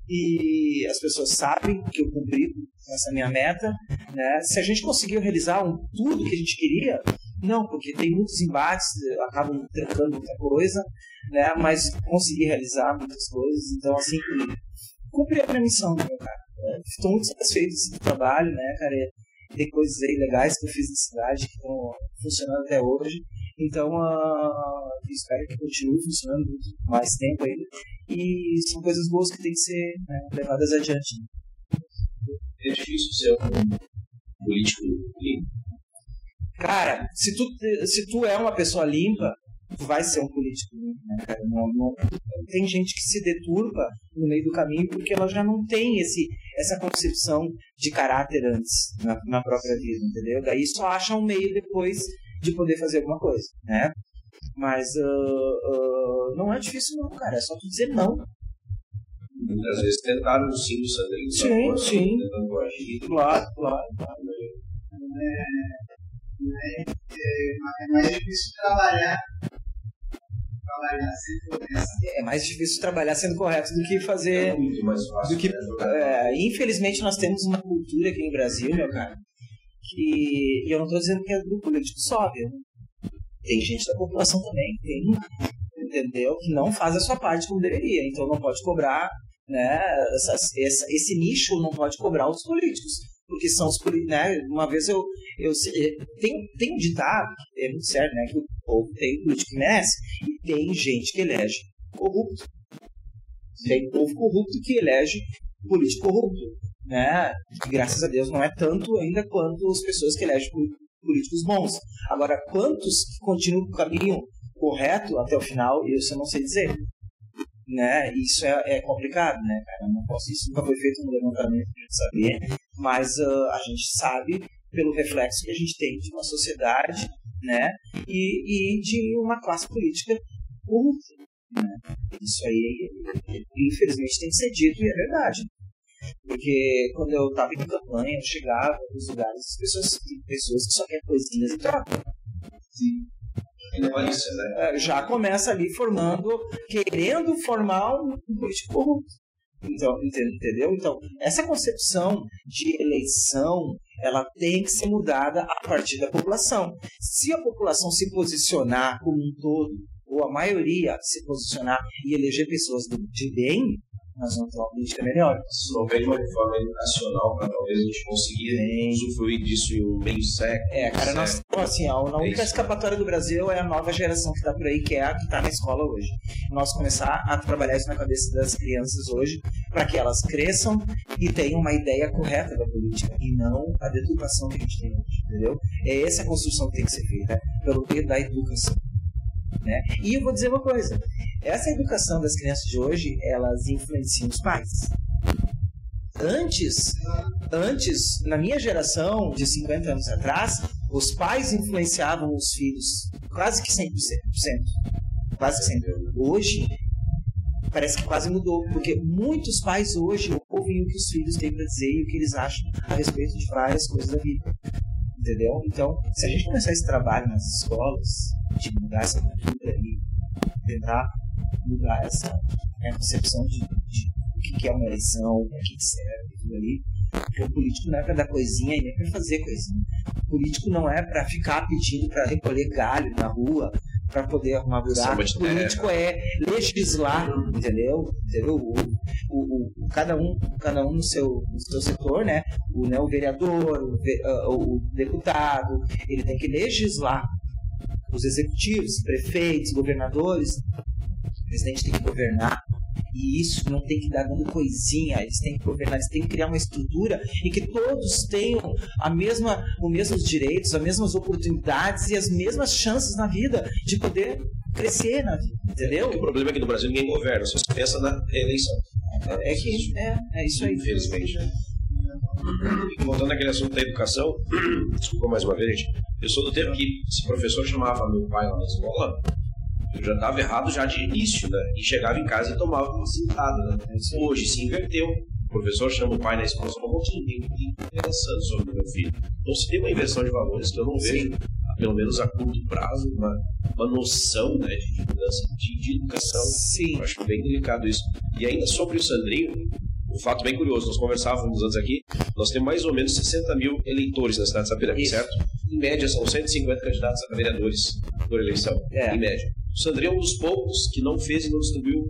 E as pessoas sabem que eu cumpri essa minha meta, né? Se a gente conseguiu realizar um, tudo que a gente queria, Não, porque tem muitos embates, acabam trancando muita coisa, né? Mas consegui realizar muitas coisas. Então, assim, cumpri a minha missão, cara? Estou muito satisfeito desse trabalho, né, cara? Tem coisas aí legais que eu fiz na cidade que estão funcionando até hoje. Então, uh, espero que continue funcionando mais tempo ainda. E são coisas boas que têm que ser né, levadas adiante. É difícil ser um político limpo. Cara, se tu, se tu é uma pessoa limpa, tu vai ser um político limpo, né, cara? Não, não, tem gente que se deturpa no meio do caminho porque ela já não tem esse, essa concepção de caráter antes na, na própria vida, entendeu? Daí só acha um meio depois de poder fazer alguma coisa, né? Mas uh, uh, não é difícil não, cara. É só tu dizer não. Muitas vezes tentaram o sim do Sandrinho. Sim, sim. Tentando agir. Claro, claro, claro. É, é, é mais difícil trabalhar trabalhar sendo correto. É mais difícil trabalhar sendo correto do que fazer. É muito mais fácil. do que, né, jogar é, infelizmente nós temos uma cultura aqui no Brasil, meu cara, que e eu não estou dizendo que é do político só, viu? Tem gente da população também, tem, entendeu? Que não faz a sua parte como deveria, então não pode cobrar, né? Essas, essa, esse nicho não pode cobrar os políticos, porque são os políticos, né? Uma vez eu, eu sei- tem, tem um ditado, é muito sério, né? Que o povo tem político que merece e tem gente que elege corrupto. Tem povo corrupto que elege político corrupto, né? Que, graças a Deus não é tanto ainda quanto as pessoas que elegem po- políticos bons. Agora, quantos que continuam o caminho correto até o final, isso eu não sei dizer. Né? Isso é, é complicado, né, cara? Não posso, isso nunca foi feito no levantamento gente saber, mas ah, a gente sabe pelo reflexo que a gente tem de uma sociedade, né? E, e de uma classe política corrupta. Né? Isso aí, infelizmente, tem que ser dito e é verdade. Porque quando eu estava em campanha, eu chegava nos lugares, as pessoas, pessoas que só querem coisinhas e trocam. E não é né? Eh, Já começa ali formando, querendo formar um, político corrupto. Então, ente- entendeu? Então, essa concepção de eleição, ela tem que ser mudada a partir da população. Se a população se posicionar como um todo, ou a maioria se posicionar e eleger pessoas de bem, nós vamos ter uma política melhor. Se não vem uma reforma educacional para talvez a gente conseguir Bem. usufruir disso em um meio século. É, cara, nós, assim, a, a única isso. escapatória do Brasil é a nova geração que tá por aí, que é a que tá na escola hoje. Nós começar a trabalhar isso na cabeça das crianças hoje, para que elas cresçam e tenham uma ideia correta da política, e não a deturpação que a gente tem hoje, entendeu? É essa a construção que tem que ser feita, pelo meio da educação. Né? E eu vou dizer uma coisa, essa educação das crianças de hoje, elas influenciam os pais. Antes, antes, na minha geração, de 50 anos atrás, os pais influenciavam os filhos quase que 100%. Quase que sempre. Hoje, parece que quase mudou, porque muitos pais hoje ouvem o que os filhos têm para dizer e o que eles acham a respeito de várias coisas da vida. Entendeu? Então, se a gente começar esse trabalho nas escolas, de mudar essa cultura e tentar mudar essa né, concepção de, de o que é uma eleição, para que serve, tudo ali. Porque o político não é para dar coisinha e nem para fazer coisinha. O político não é para ficar pedindo para recolher galho na rua, para poder arrumar buraco. Samba O político é legislar, entendeu? entendeu? O, o, o- cada, um, cada um no seu, no seu setor, né? O, né, o vereador, o, ah, o deputado, ele tem que legislar. Os executivos, prefeitos, governadores, o presidente tem que governar. E isso não tem que dar dando coisinha, eles têm que governar, eles têm que criar uma estrutura em que todos tenham a mesma, os mesmos direitos, as mesmas oportunidades e as mesmas chances na vida de poder crescer na vida, entendeu? O problema é que no Brasil ninguém governa, só se pensa na eleição. É que é, é isso aí. Infelizmente. E voltando àquele assunto da educação, *clears throat* desculpa mais uma vez, gente. Eu sou do tempo que se o professor chamava meu pai lá na escola, eu já estava errado já de início, né? E chegava em casa e tomava uma sentada, né? Hoje se inverteu. O professor chama o pai na escola e fala, "Não tem ninguém pensando sobre o meu filho. Então se tem uma inversão de valores que eu não vejo, pelo menos a curto prazo, uma, uma noção né, de mudança de, de educação. Sim. Eu acho bem delicado isso. E ainda sobre o Sandrinho, um fato bem curioso, nós conversávamos antes aqui, nós temos mais ou menos 60 mil eleitores na cidade de Sapiranga, certo? Em média, são 150 candidatos a vereadores por eleição, É. em média. O Sandrinho é um dos poucos que não fez e não distribuiu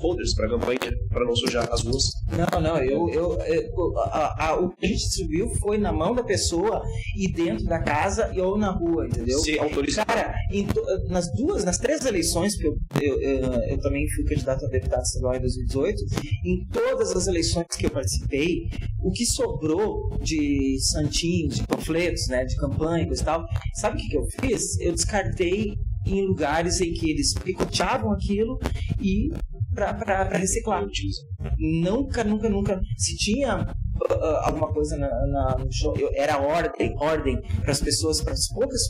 folders para campanha, para não sujar as ruas. Não, não, eu, eu, eu- a- a- o que a gente distribuiu foi na mão da pessoa e dentro da casa e ou na rua, entendeu? Se autoriza. Cara, to- nas duas, nas três eleições, porque eu, eu, eu, eu também fui candidato a deputado estadual em 2018, em todas as eleições que eu participei, o que sobrou de santinhos, de panfletos, né, de campanha e e tal, sabe o que, que eu fiz? Eu descartei em lugares em que eles picoteavam aquilo e para reciclar. Nunca, nunca, nunca. Se tinha ah, ah, alguma coisa na, na- no show, eu- era ordem, ordem para as pessoas, para as poucas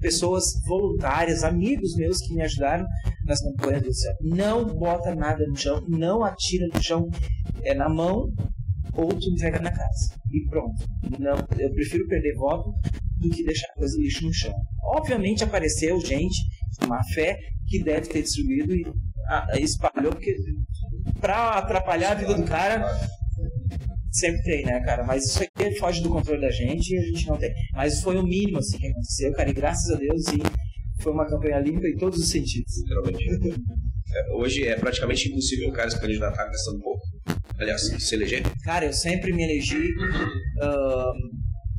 pessoas voluntárias, amigos meus que me ajudaram nas campanhas do céu. Não bota nada no chão, não atira no chão, é na mão ou tu entrega na casa. E pronto. Não, eu prefiro perder voto do que deixar coisa lixo no chão. Obviamente apareceu gente má fé que deve ter distribuído e espalhou porque pra atrapalhar a vida do cara sempre tem, né, cara? Mas isso aqui foge do controle da gente e a gente não tem. Mas foi o mínimo assim que aconteceu, cara, e graças a Deus e foi uma campanha limpa em todos os sentidos. literalmente. É, hoje é praticamente impossível o cara se candidatar gastando pouco. Aliás, se eleger. Cara, eu sempre me elegi. ahn,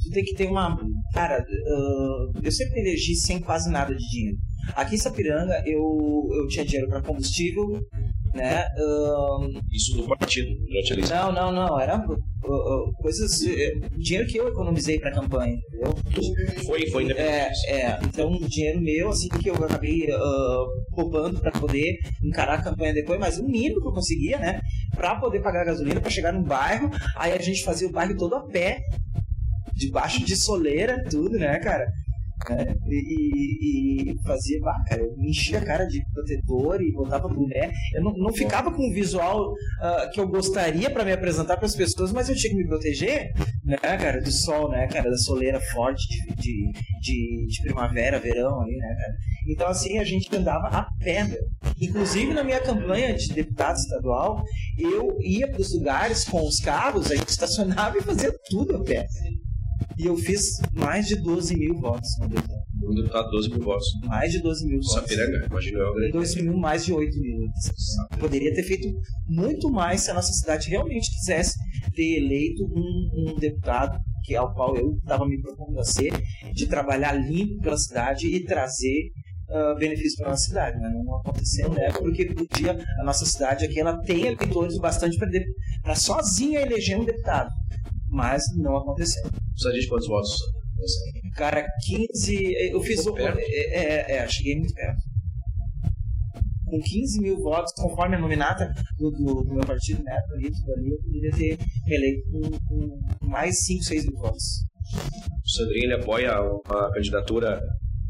tu tem que ter uma. Cara, ahn, eu sempre me elegi sem quase nada de dinheiro. Aqui em Sapiranga eu, eu tinha dinheiro para combustível, né? ahn, Isso do partido, eleição. não, não, não. Era ah, ah, coisas. eh, dinheiro que eu economizei pra campanha, entendeu? Foi, foi É, independente. é, então dinheiro meu, assim, que eu acabei ah, poupando pra poder encarar a campanha depois, mas o mínimo que eu conseguia, né, pra poder pagar a gasolina, pra chegar no bairro, aí a gente fazia o bairro todo a pé, debaixo de soleira, tudo, né, cara? É, e, e- fazia, bah, cara, eu enchia a cara de protetor e botava boné. Eu não, não ficava com o visual ah, que eu gostaria pra me apresentar pras pessoas, mas eu tinha que me proteger, né, cara, do sol, né, cara, da soleira forte de, de, de, de primavera, verão ali, né, cara. Então, assim, a gente andava a pé. Inclusive, na minha campanha de deputado estadual, eu ia pros lugares com os carros, a gente estacionava e fazia tudo a pé. E eu fiz mais de 12 mil votos no deputado. Um deputado, 12 mil votos. Mais de 12 mil votos. Sapiranga, imagina eu grande. 12 mil, mais de 8 mil. Poderia ter feito muito mais se a nossa cidade realmente quisesse ter eleito um, um deputado, que é ao qual eu estava me propondo a ser, de trabalhar limpo pela cidade e trazer benefícios para a nossa cidade. Mas não aconteceu, né? Porque podia, a nossa cidade aqui ela tem eleitores bastante para sozinha eleger um deputado. Mas não aconteceu. Precisaria de quantos votos? Cara, 15. Eu fiz. o- Perto? É, é, é, cheguei muito perto. Com 15 mil votos, conforme a nominata do, do, do meu partido, né, ali, tudo ali, eu poderia ter me eleito com, com mais 5, 6 mil votos. O Sandrinho ele apoia uma candidatura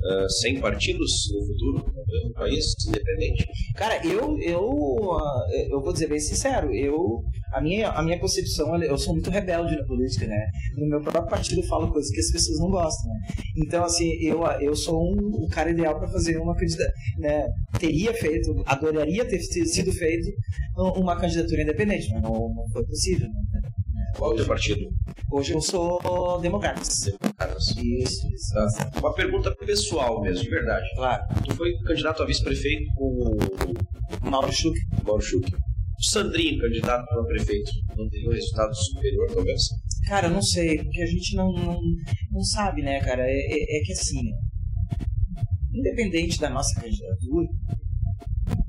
ah, sem partidos no futuro no país, independente. Cara, eu, eu, ah, eu vou dizer bem sincero, eu, a minha, a minha concepção, eu sou muito rebelde na política, né? No meu próprio partido eu falo coisas que as pessoas não gostam, né? Então, assim, eu, eu sou um, o cara ideal para fazer uma candidatura, né? Teria feito, adoraria ter sido feito uma candidatura independente, mas não, não foi possível, né? Qual é o teu partido? Hoje eu sou democrata. Caras. Isso, isso. Tá. Uma pergunta pessoal mesmo, de verdade. Claro. Tu foi candidato a vice-prefeito com o Mauro Schuch. Mauro Schuch. O Sandrinho, candidato a prefeito, não teria um resultado superior, talvez? Cara, eu não sei, porque a gente não, não, não sabe, né, cara? É, é- é que assim, independente da nossa candidatura,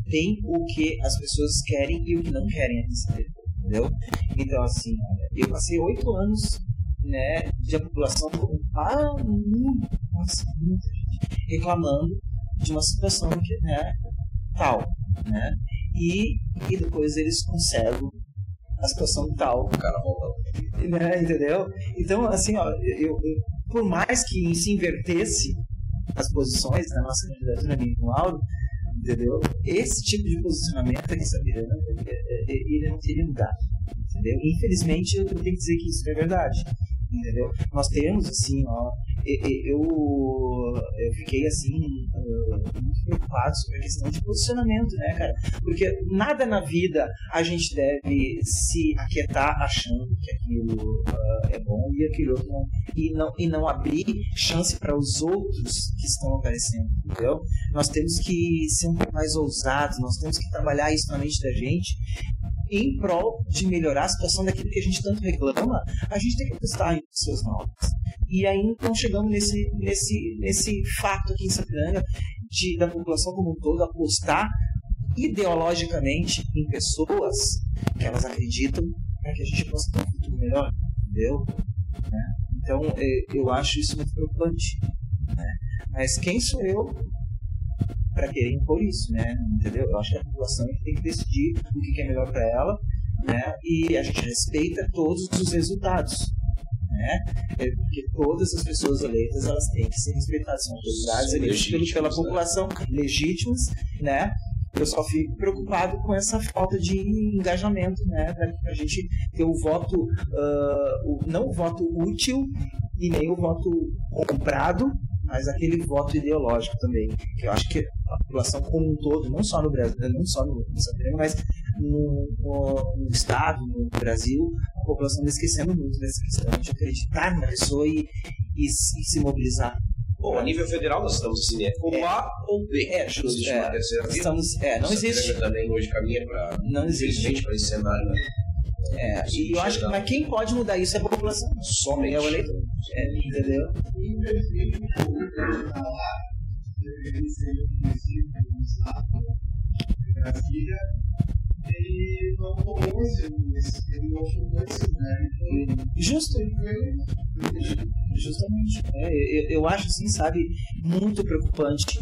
tem o que as pessoas querem e o que não querem aqui entendeu? Então, assim, olha, eu passei oito anos, né, de a população, ah, muito, nossa, muita gente, reclamando de uma situação que, né, tal, né? E, e depois eles conservam a situação tal O cara volta. né, entendeu? Então, assim, ó, eu, eu- por mais que se invertesse as posições na nossa candidatura minha com o Lauro, entendeu? Esse tipo de posicionamento aqui, sabe, ele não- ele não teria mudado, entendeu? Infelizmente, eu tenho que dizer que isso é verdade, entendeu? Nós temos, assim, ó, eu, eu fiquei, assim, uh, muito preocupado sobre a questão de posicionamento, né, cara? Porque nada na vida a gente deve se aquietar achando que aquilo uh, é bom e aquilo outro não. E não, e não abrir chance para os outros que estão aparecendo, entendeu? Nós temos que ser um pouco mais ousados, nós temos que trabalhar isso na mente da gente em prol de melhorar a situação daquilo que a gente tanto reclama, a gente tem que em pessoas novas. E aí então chegamos nesse, nesse, nesse fato aqui em Sapiranga de, da população como um todo apostar ideologicamente em pessoas que elas acreditam para que a gente possa ter um futuro melhor, entendeu? Né? Então eh, eu acho isso muito preocupante. né? Mas quem sou eu para querer impor isso, né? Entendeu? Eu acho que a população tem que decidir o que é melhor para ela, né? E a gente respeita todos os resultados, né? É Porque todas as pessoas eleitas elas têm que ser respeitadas, são autoridades eleitas pela né? população, legítimas, né? Eu só fico preocupado com essa falta de engajamento, né? Para a gente ter o voto, ah, o- não o voto útil e nem o voto comprado, mas aquele voto ideológico também. Que eu acho que a população como um todo, não só no Brasil, não só no, no Santarém, mas no, no- no Estado, no Brasil, a população está esquecendo muito dessa questão de acreditar na pessoa e, e, se- e se mobilizar. Bom, a nível federal nós estamos assim, né? Ou É. A ou B. É, Não justo. existe É, uma terceira via. estamos, é, não Essa existe. Também hoje caminha para, Não existe. para esse cenário. Né? É, e eu acho que mas quem pode mudar isso é a população. Somente. É o eleitor. É, entendeu? Infelizmente, o governo está lá, deveria ser um município, um estado, de Brasília, ele não tomou esse, esse- ele esse lugar. Então, Justo. ele Justamente. É, eu, eu acho assim, sabe, muito preocupante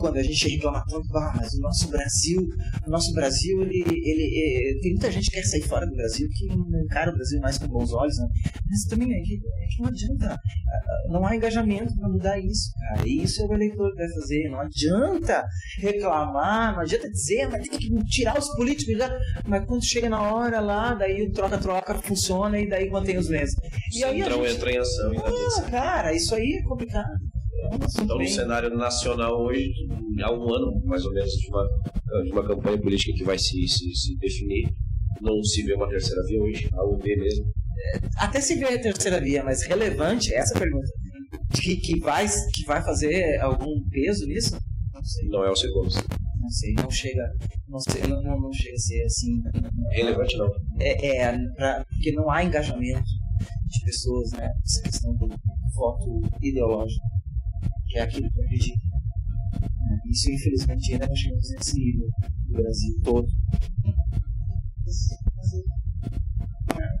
quando a gente reclama tanto, ah, mas o nosso Brasil, o nosso Brasil, ele, ele, é, tem muita gente que quer sair fora do Brasil que não encara o Brasil mais com bons olhos, né? Mas também é que, é que não adianta, ah, não há engajamento para mudar isso, cara. E isso é o eleitor que vai fazer. Não adianta reclamar, não adianta dizer, mas tem que tirar os políticos já. Mas quando chega na hora lá, daí o troca-troca funciona e daí mantém os mesmos. E aí a gente- entra em ação ah, cara, isso aí é complicado. É Então, no cenário nacional hoje, há um ano, mais ou menos, de uma, de uma campanha política que vai se, se, se definir, não se vê uma terceira via hoje, a ou B mesmo. Até se vê a terceira via, mas relevante, essa é a pergunta. Que, que, vai, que vai fazer algum peso nisso? Não sei. Não é o segundo. Não sei, não chega. Não, sei, não, não, não chega a ser assim. Relevante não. É, é pra- porque não há engajamento de pessoas, né? Essa questão do voto ideológico, que é aquilo que eu? Isso, infelizmente, ainda não chegamos nesse nível no Brasil todo.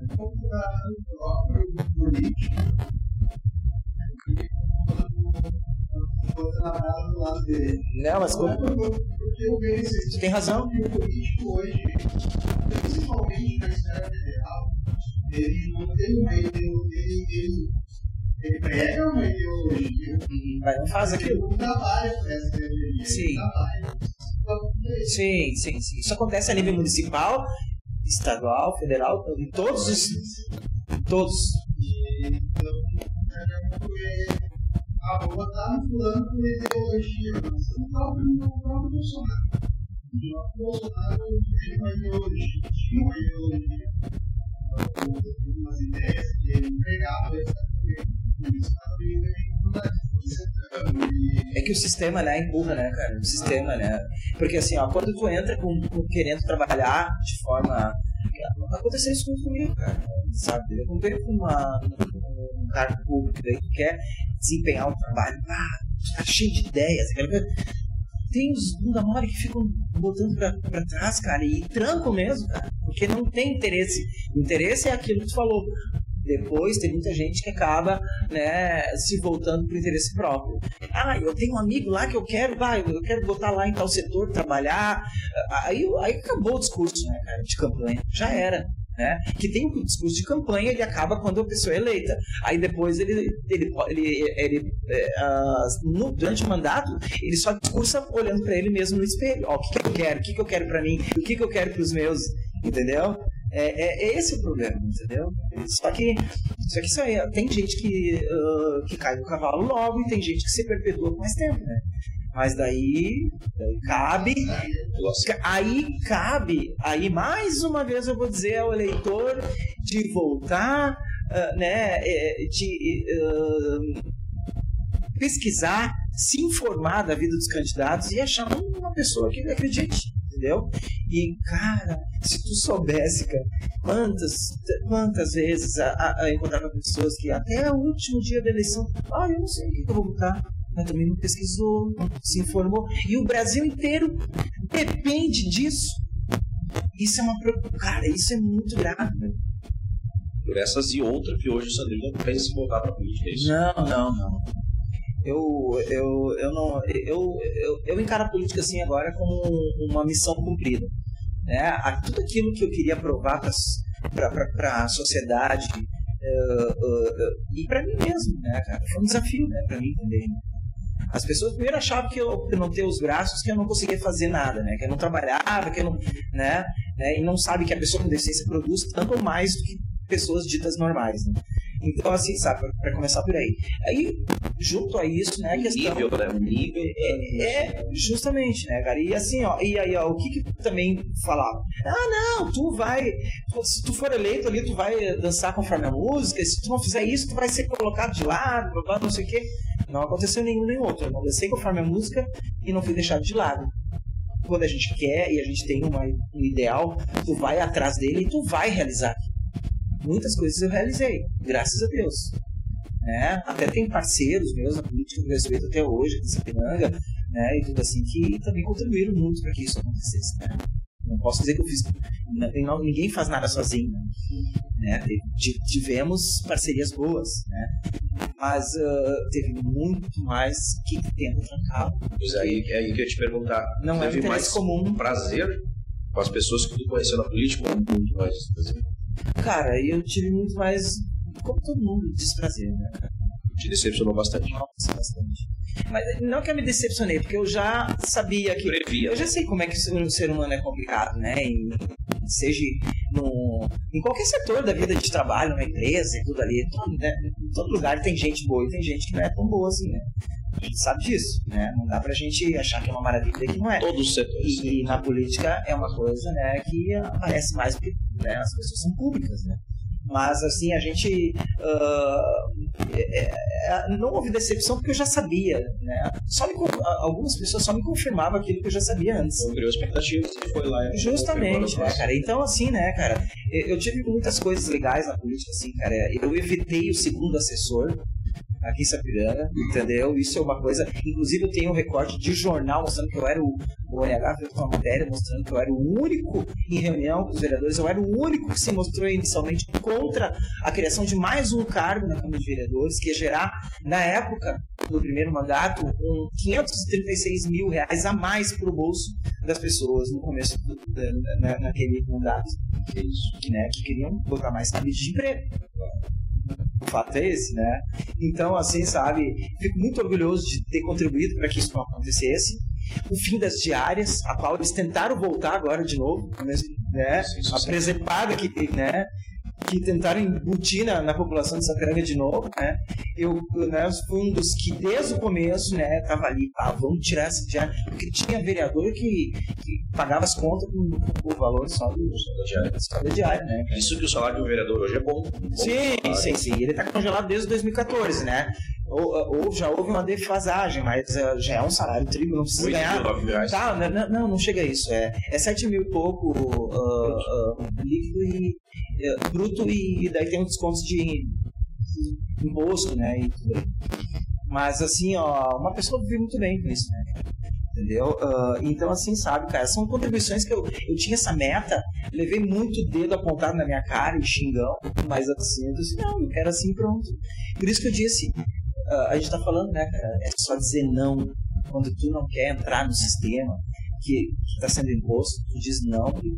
um pouco da, do próprio político. Do. Não, mas como, porque eu vejo você tem razão. o político hoje, principalmente na esfera federal, ele não tem ideologia, ele, ele, ele prega uma ideologia, Mas não faz ele aquilo. não trabalha por essa ideologia, Sim. ele. Então, é. Sim, sim, sim. Isso acontece a nível municipal, estadual, federal, em todos os. Todos. E, Então, é, ah, vou botar no fulano por ideologia, mas o próprio, o próprio Bolsonaro. O próprio Bolsonaro tem uma ideologia, tinha uma ideologia. Então, tem umas ideias que ele pregava, ele É que o sistema, né, empurra, né, cara? O sistema, né? Porque assim, ó, quando tu entra com, com querendo trabalhar de forma. Aconteceu isso comigo, cara. Sabe? Eu comprei com uma, um cargo público, tu quer desempenhar um trabalho, ah, tá cheio de ideias, aquela. Tem os bunda mole que ficam botando pra, pra trás, cara, e trancam mesmo, cara, porque não tem interesse. O interesse é aquilo que tu falou. Depois tem muita gente que acaba né, se voltando para o interesse próprio. Ah, eu tenho um amigo lá que eu quero, vai, eu quero botar lá em tal setor, trabalhar. Aí, aí acabou o discurso né, de campanha. Já era. Né? Que tem o discurso de campanha, ele acaba quando a pessoa é eleita. Aí depois ele, ele, ele, ele ah, no, durante o mandato, ele só discursa olhando para ele mesmo no espelho. Ó, o que, que eu quero, o que, que eu quero para mim, o que, que eu quero para os meus, entendeu? É, é, é esse o problema, entendeu? Só que, só isso aí, tem gente que, uh, que cai do cavalo logo e tem gente que se perpetua por mais tempo, né? Mas daí, daí cabe, ca- aí cabe, aí mais uma vez eu vou dizer ao eleitor de voltar, ah, né, é, de ah, pesquisar, se informar da vida dos candidatos e achar uma pessoa que acredite, entendeu? E, cara, se tu soubesse, cara, quantas, quantas vezes a, a, a encontrar com pessoas que até o último dia da eleição, ah, eu não sei o que eu vou votar, mas também não pesquisou, não se informou. E o Brasil inteiro depende disso. Isso é uma preocupação. Cara, isso é muito grave. né? Por essas e outras que hoje o Sandrinho não pensa em voltar pra política. É isso. Não, não, não. Eu, eu, eu não. Eu, eu, eu encaro a política assim agora como uma missão cumprida. Né? Tudo aquilo que eu queria provar para a sociedade eh, eh, e para mim mesmo, né, cara? Foi um desafio, né, para mim também. As pessoas primeiro achavam que eu, por não ter os braços, que eu não conseguia fazer nada, né? Que eu não trabalhava, que eu não, né? né? E não sabe que a pessoa com deficiência produz tanto mais do que pessoas ditas normais, né? Então, assim, sabe, para começar por aí. Aí, junto a isso, né, a questão... Nível, né? Nível. É, é, justamente, né, cara? E assim, ó, e aí, ó, o que que também falava? Ah, não, tu vai, se tu for eleito ali, tu vai dançar conforme a música, se tu não fizer isso, tu vai ser colocado de lado, blá, blá, não sei o quê. Não aconteceu nenhum nem outro. Eu não dancei conforme a música e não fui deixado de lado. Quando a gente quer e a gente tem uma, um ideal, tu vai atrás dele e tu vai realizar. Muitas coisas eu realizei, graças a Deus né? Até tem parceiros meus na política que eu respeito até hoje, de Sapiranga, né? E tudo assim, que também contribuíram muito para que isso acontecesse, né? Não posso dizer que eu fiz. n- não- Ninguém faz nada sozinho, né? Tivemos parcerias boas, né? Mas ah, teve muito mais que tenta trancar. Pois é, aí, é aí que eu ia te perguntar. Não é mais comum. prazer com as pessoas que tu conheceu na política ou muito mais prazer? Cara, eu tive muito mais. Como todo mundo, desprazer, né? Te decepcionou bastante. Nossa, bastante. Mas não que eu me decepcionei, porque eu já sabia que. Previa. Eu já sei como é que o ser- humano é complicado, né? E seja no, em qualquer setor da vida de trabalho, numa empresa e tudo ali, todo, né? em todo lugar tem gente boa e tem gente que não é tão boa assim, né? A gente sabe disso, né? Não dá pra gente achar que é uma maravilha que não é. Todos os setores. E, e na política é uma coisa, né, que aparece mais porque né, as pessoas são públicas, né? Mas, assim, a gente... ah, é- é- não houve decepção porque eu já sabia, né? Só me algumas pessoas só me confirmavam aquilo que eu já sabia antes. Então criou expectativas e foi lá. Justamente, né, cara? Então, assim, né, cara, eu eu tive muitas coisas legais na política, assim, cara. Eu evitei o segundo assessor aqui em Sapiranga, entendeu? Isso é uma coisa. Inclusive, eu tenho um recorte de jornal mostrando que eu era o. O ONH fez uma matéria mostrando que eu era o único em reunião com os vereadores, eu era o único que se mostrou inicialmente contra a criação de mais um cargo na Câmara de Vereadores, que ia gerar, na época do primeiro mandato, um 536 mil reais a mais para o bolso das pessoas no começo do, na- naquele mandato, que, né, que queriam botar mais cabide de emprego. O fato é esse, né? Então, assim, sabe, fico muito orgulhoso de ter contribuído para que isso não acontecesse. O fim das diárias, a qual eles tentaram voltar agora de novo, mas, né? Sim, sim, A sim. presepada que, né? Que tentaram embutir na, na população de Sapiranga de novo, né? Eu, né, fui um dos que desde o começo, né, tava ali, ah, vamos tirar essa diária, porque tinha vereador que, que pagava as contas com, com o valor só do, só da diária, né? Isso que o salário um vereador hoje é bom. Bom Sim, salário. sim, sim. Ele está congelado desde 2014, né? Ou, ou já houve uma defasagem, mas eh, já é um salário trigo, não precisa ganhar. mil. Tá, não, não- não, chega a isso. É, é 7 mil e pouco ah, ah, líquido e eh, bruto e, e daí tem um desconto de, imposto, né? E tudo aí. Mas assim, ó, uma pessoa vive muito bem com isso, né? Entendeu? Ah, então, assim, sabe, cara, são contribuições que eu, eu tinha essa meta, levei muito dedo apontado na minha cara e xingão, mas assim, eu disse, não, eu quero assim pronto. Por isso que eu disse, a gente tá falando, né, cara, é só dizer não quando tu não quer entrar no sistema que, que tá sendo imposto, tu diz não e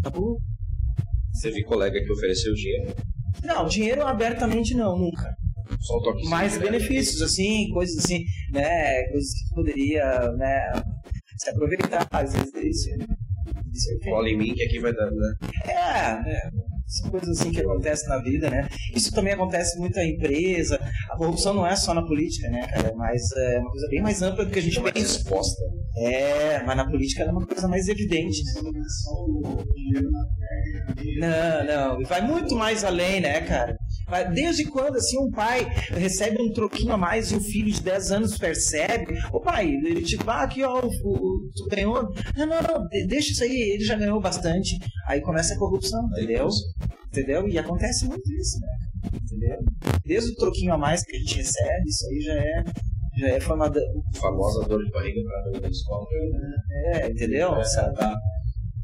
acabou. Teve colega que ofereceu dinheiro. Não, dinheiro abertamente não, nunca. Só o toque. mais benefícios, assim, coisas assim, né? Coisas que tu poderia, né? Se aproveitar, às vezes isso. Cola em mim que aqui vai dar, né? É, é, são coisas assim que acontecem na vida, né? Isso também acontece muito na empresa. A corrupção não é só na política, né, cara? Mas é uma coisa bem mais ampla do que a gente pensa. resposta. É, mas na política ela é uma coisa mais evidente. Não, não. E vai muito mais além, né, cara? Desde quando, assim, um pai recebe um troquinho a mais e o filho de 10 anos percebe? Ô pai, ele tipo, ah, aqui, ó, o, o- tu ganhou. Não, não, não, de- deixa isso aí, ele já ganhou bastante. Aí começa a corrupção, entendeu? Entendeu? E acontece muito isso, né? Entendeu? Desde o troquinho a mais que a gente recebe, isso aí já é, já é formador. Famosa dor de barriga pra dor da escola. É, entendeu? É, tá.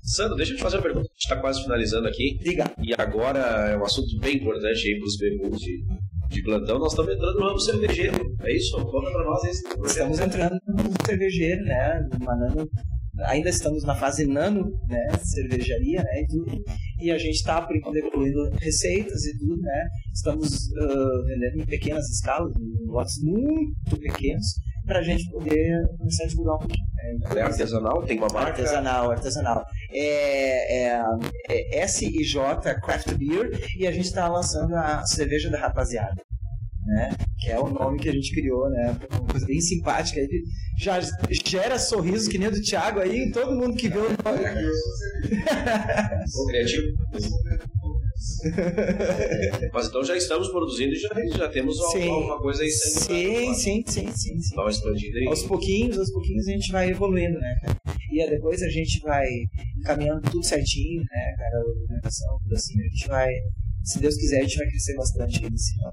Sandro, deixa eu te fazer uma pergunta. A gente está quase finalizando aqui. Diga. E agora é um assunto bem importante aí para os bebês de, de plantão. Nós estamos entrando no ramo cervejeiro. É isso? Conta para nós projeto. Estamos entrando no cervejeiro, né? Nano, ainda estamos na fase nano, né? Cervejaria, né? E tudo. E a gente está, por enquanto, evoluindo receitas e tudo, né? Estamos ah, vendendo em pequenas escalas, em lotes muito pequenos, para a gente poder começar a divulgar um pouquinho. né? É artesanal, tem uma marca. Artesanal, artesanal. É, é, é S&J Craft Beer e a gente está lançando a cerveja da rapaziada. Né? Que é o nome que a gente criou, né? Uma coisa bem simpática. Ele já gera sorrisos que nem o do Thiago aí todo mundo que vê o *laughs* nome. Criativo. Mas então já estamos produzindo e já, já temos Sim. alguma coisa aí saindo. Sim, sim, sim, sim, sim. Dá uma expandida aí. Aos pouquinhos, aos pouquinhos a gente vai evoluindo, né, cara? E aí depois a gente vai encaminhando tudo certinho, né, cara? A organização, tudo assim. A gente vai, se Deus quiser, a gente vai crescer bastante aí nesse ano.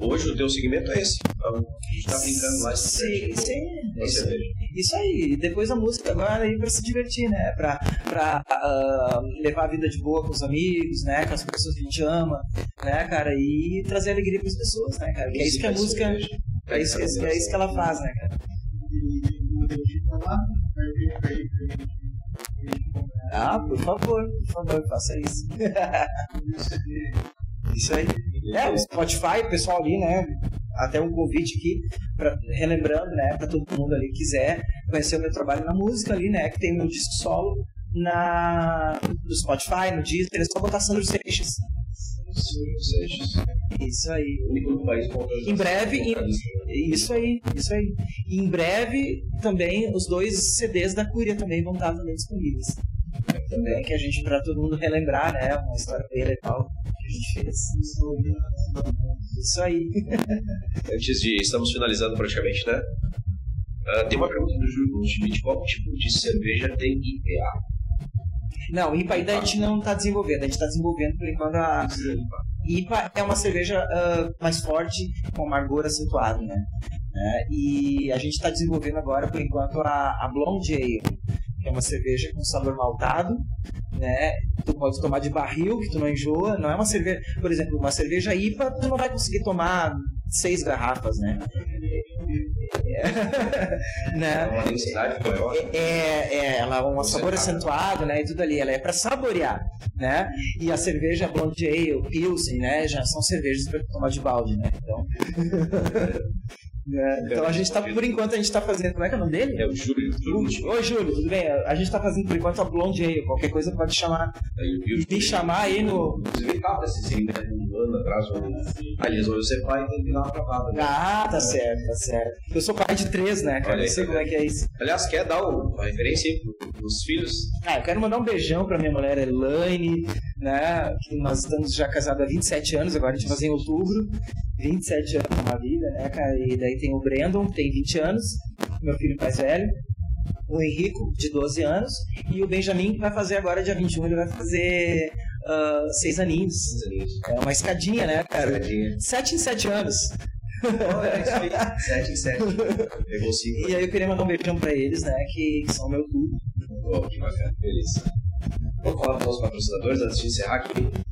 Hoje o teu segmento é esse. A gente está brincando com Sim, sim. Isso, isso aí. E depois a música agora aí pra se divertir, né? Pra, pra ah, levar a vida de boa com os amigos, né? Com as pessoas que a gente ama, né, cara? E trazer alegria pras pessoas, né, cara? Que é isso que a música. É é isso- é isso que ela faz, né, cara? Ah, por favor, por favor, faça isso. *laughs* isso aí. É, o Spotify, o pessoal ali, né? Até um convite aqui, pra, relembrando, né, pra todo mundo ali que quiser conhecer o meu trabalho na música ali, né? Que tem meu disco solo na, no Spotify, no Deezer, é só botar Sandro Seixas. Seixas. Isso aí. Único país Em breve, em- isso aí, isso aí. E em breve também os dois CDs da Cúria também vão estar também disponíveis. Também que a gente, pra todo mundo relembrar, né? Uma história dele e tal, que a gente fez. Isso aí. *laughs* Antes de. Estamos finalizando praticamente, né? Ah, tem uma pergunta do Júlio Schmidt: qual tipo de cerveja tem IPA? Não, IPA ainda a gente não está desenvolvendo, a gente está desenvolvendo por enquanto a. IPA é uma cerveja ah, mais forte, com amargor acentuado, né? É, e a gente está desenvolvendo agora, por enquanto, a, a Blonde Ale, que é uma cerveja com sabor maltado, né? Tu pode tomar de barril, que tu não enjoa. Não é uma cerveja... Por exemplo, uma cerveja IPA, tu não vai conseguir tomar seis garrafas, né? É *laughs* né? uma densidade maior. É, é, ela é um sabor acentuado, né? E tudo ali, ela é para saborear, né? E a cerveja Blonde Ale, Pilsen, né? Já são cervejas para tomar de balde, né? Então, *laughs* né? então a gente tá, por enquanto, a gente tá fazendo. Como é que é o nome dele? É o Júlio. Schmidt. Oi, Júlio, tudo bem? A gente tá fazendo por enquanto a Blonde Ale. Qualquer coisa pode chamar, Júlio me chamar aí no. Inclusive, tava esse né? Um ano atrás. um- Ah, eles vão ser pai e tem que dar uma travada. Né? Ah, tá certo, tá certo. Eu sou pai de três, né, cara? Olha aí, Eu sei tá como é que é isso. Aliás, quer dar o- uma referência aí pro- pros filhos? Ah, eu quero mandar um beijão pra minha mulher Elaine, né? Que nós estamos já casados há 27 anos, agora a gente fazer em outubro. 27 anos na vida, né, cara? E daí tem o Brandon, que tem 20 anos, meu filho mais velho. O Henrico, de 12 anos. E o Benjamin, que vai fazer agora, dia 21, ele vai fazer ah, seis aninhos. É uma escadinha, né, cara? Tadinha. 7 em 7 anos. É isso aí. 7 em 7. Pegou 5. E aí eu queria mandar um beijão pra eles, né? Que, que são meu tudo. Oh, que bacana. Beleza. Vamos falar dos nossos patrocinadores antes de encerrar aqui.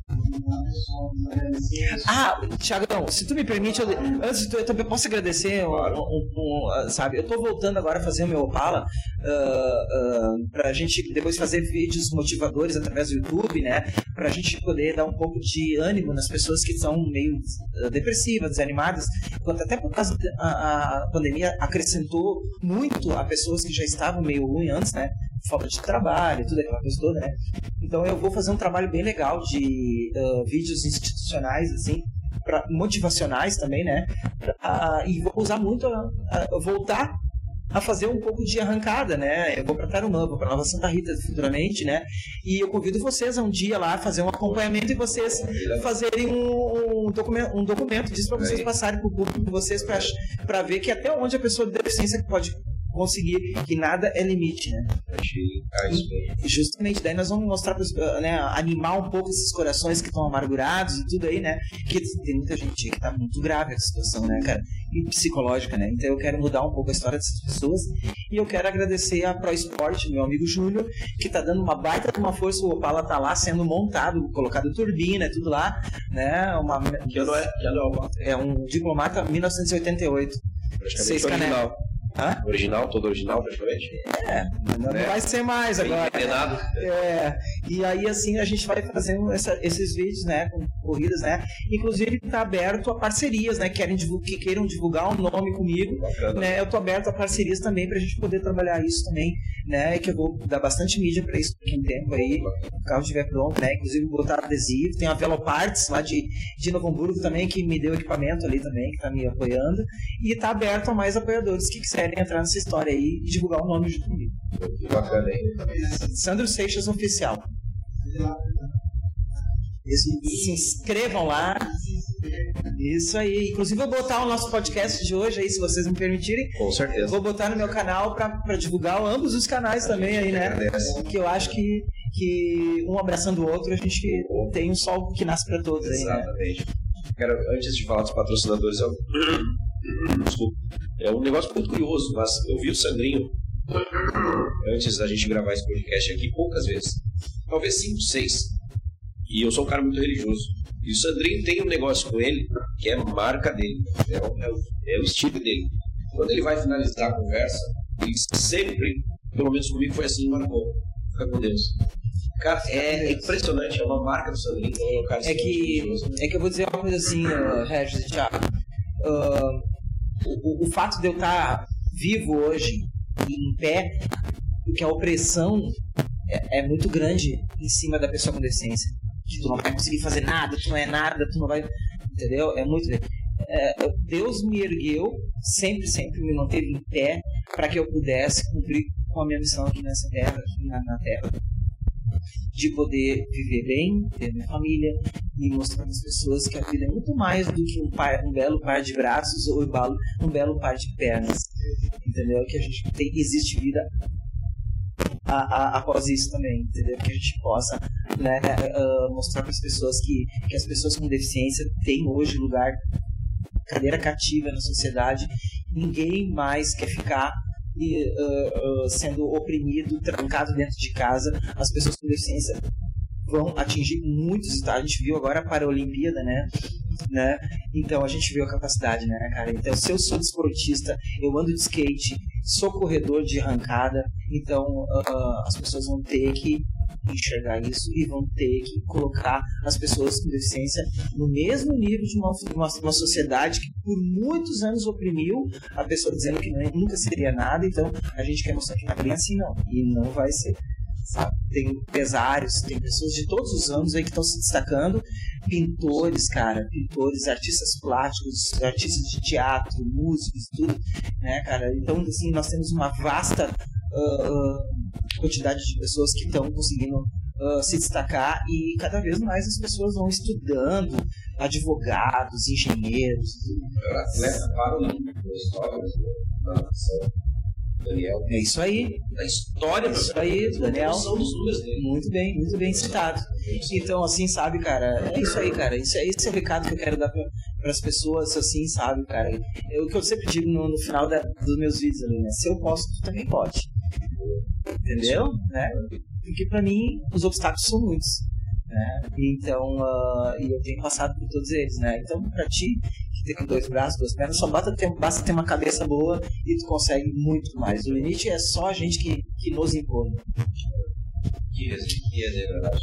Ah, Thiagão, se tu me permite, eu, antes de tu, eu também posso agradecer, um- um- um, sabe? Eu tô voltando agora a fazer o meu Opala ah, ah, pra gente depois fazer vídeos motivadores através do YouTube, né? Pra gente poder dar um pouco de ânimo nas pessoas que são meio ah, depressivas, desanimadas, até por causa da a pandemia acrescentou muito a pessoas que já estavam meio ruim antes, né? falta de trabalho, tudo aquela coisa toda, né? Então eu vou fazer um trabalho bem legal de uh, vídeos institucionais, assim, pra, motivacionais também, né? Uh, e vou usar muito, a, a, voltar a fazer um pouco de arrancada, né? Eu vou para Tarumã, vou para Nova Santa Rita futuramente, né? E eu convido vocês a um dia lá fazer um acompanhamento e vocês fazerem um, um documento, um documento disso para vocês passarem para o público de vocês para ver que até onde a pessoa de deficiência pode conseguir que nada é limite, né? E justamente daí nós vamos mostrar, né, animar um pouco esses corações que estão amargurados e tudo aí, né? Que tem muita gente que tá muito grave a situação, né, cara? E psicológica, né? Então eu quero mudar um pouco a história dessas pessoas e eu quero agradecer a Pro Sport, meu amigo Júnior, que tá dando uma baita de uma força. O Opala tá lá sendo montado, colocado turbina, tudo lá, né? Uma, que ano é? Que ano é, é um diplomata 1988. Seis canel. Hã? Original, todo original praticamente? É, não, é. vai ser mais agora. Envenenado. É, e aí assim a gente vai fazendo essa, esses vídeos, né, com corridas, né, inclusive tá aberto a parcerias, né, querem que queiram divulgar o um nome comigo, Bacana. né, eu tô aberto a parcerias também pra gente poder trabalhar isso também, né, que eu vou dar bastante mídia pra isso daqui um tempo aí, o carro estiver pronto, né, inclusive botar adesivo, tem a Veloparts lá de, de Novo Hamburgo também, que me deu equipamento ali também, que tá me apoiando, e tá aberto a mais apoiadores que quiserem querem entrar nessa história aí e divulgar o nome junto comigo. Que bacana, hein? Sandro Seixas Oficial. Se inscrevam lá. Isso aí. Inclusive, vou botar o nosso podcast de hoje aí, se vocês me permitirem. Com certeza. Vou botar no meu canal para divulgar ambos os canais também aí, né? Que eu acho que, que um abraçando o outro, a gente tem um sol que nasce para todos aí, né? Exatamente. Quero, antes de falar dos patrocinadores, eu... Desculpa. É um negócio muito curioso, mas eu vi o Sandrinho antes da gente gravar esse podcast aqui poucas vezes. Talvez cinco, seis. E eu sou um cara muito religioso. E o Sandrinho tem um negócio com ele que é marca dele. É o, é o, é o estilo dele. Quando ele vai finalizar a conversa, ele sempre, pelo menos comigo foi assim, marcou. Fica com Deus. Cara, é impressionante, é uma marca do Sandrinho. É, um cara é que, é que eu vou dizer uma coisa assim, uh, Regis e Thiago. Uh, o, o, fato de eu estar vivo hoje, em pé, porque a opressão é, é, muito grande em cima da pessoa com deficiência. Que tu não vai conseguir fazer nada, tu não é nada, tu não vai. Entendeu? É muito. É, Deus me ergueu, sempre, sempre me manteve em pé para que eu pudesse cumprir com a minha missão aqui nessa terra, aqui na, na terra de poder viver bem, ter minha família e mostrar para as pessoas que a vida é muito mais do que um, par, um belo par de braços ou um belo par de pernas. Entendeu? Que a gente tem, existe vida a, a, após isso também, entendeu? Que a gente possa né, uh, mostrar para as pessoas que, que as pessoas com deficiência têm hoje lugar, cadeira cativa na sociedade. Ninguém mais quer ficar uh, uh, sendo oprimido, trancado dentro de casa, as pessoas com deficiência vão atingir muitos estados. A gente viu agora a Paralimpíada, né? né? Então a gente viu a capacidade, né, cara? Então, se eu sou desportista, eu ando de skate, sou corredor de arrancada, então uh, as pessoas vão ter que enxergar isso e vão ter que colocar as pessoas com deficiência no mesmo nível de uma, uma, uma sociedade que por muitos anos oprimiu a pessoa dizendo que não, nunca seria nada, então a gente quer mostrar que não é bem assim não, e não vai ser. Sabe? Tem empresários, tem pessoas de todos os anos aí que estão se destacando, pintores, cara, pintores, artistas plásticos, artistas de teatro, músicos, tudo, né, cara? Então, assim, nós temos uma vasta uh, quantidade de pessoas que estão conseguindo uh, se destacar e cada vez mais as pessoas vão estudando, advogados, engenheiros. Atleta para o história da Daniel. É isso aí. Da história, é isso aí, Daniel. dos números dele. Muito bem, muito bem citado. Então, assim, sabe, cara, é isso aí, cara. Isso é esse é o recado que eu quero dar para as pessoas, assim, sabe, cara. É o que eu sempre digo no, no final da, dos meus vídeos ali, né? Se eu posso, tu também pode. Entendeu? Né? Porque para mim, os obstáculos são muitos. Né? Então, uh, e eu tenho passado por todos eles, né? Então, para ti, que tem dois braços, duas pernas, só basta ter, basta ter uma cabeça boa e tu consegue muito mais. O limite é só a gente que, que nos impõe. Que, que é verdade.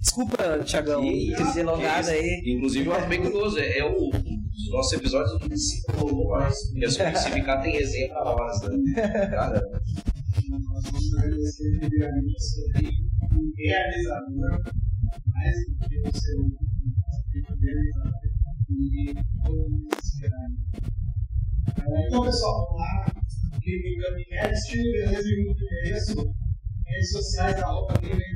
Desculpa, Tiagão, ter delongado aí. Inclusive, eu acho bem curioso. É, é o, os nossos episódios do Município mais. Porque se o Município tem resenha pra nós, né? Cara. agradecer primeiramente você tem realizador, mais do que você e Então, pessoal, vamos lá. Em Gamecast, beleza? E muito endereço. Redes sociais da Roupa Livre e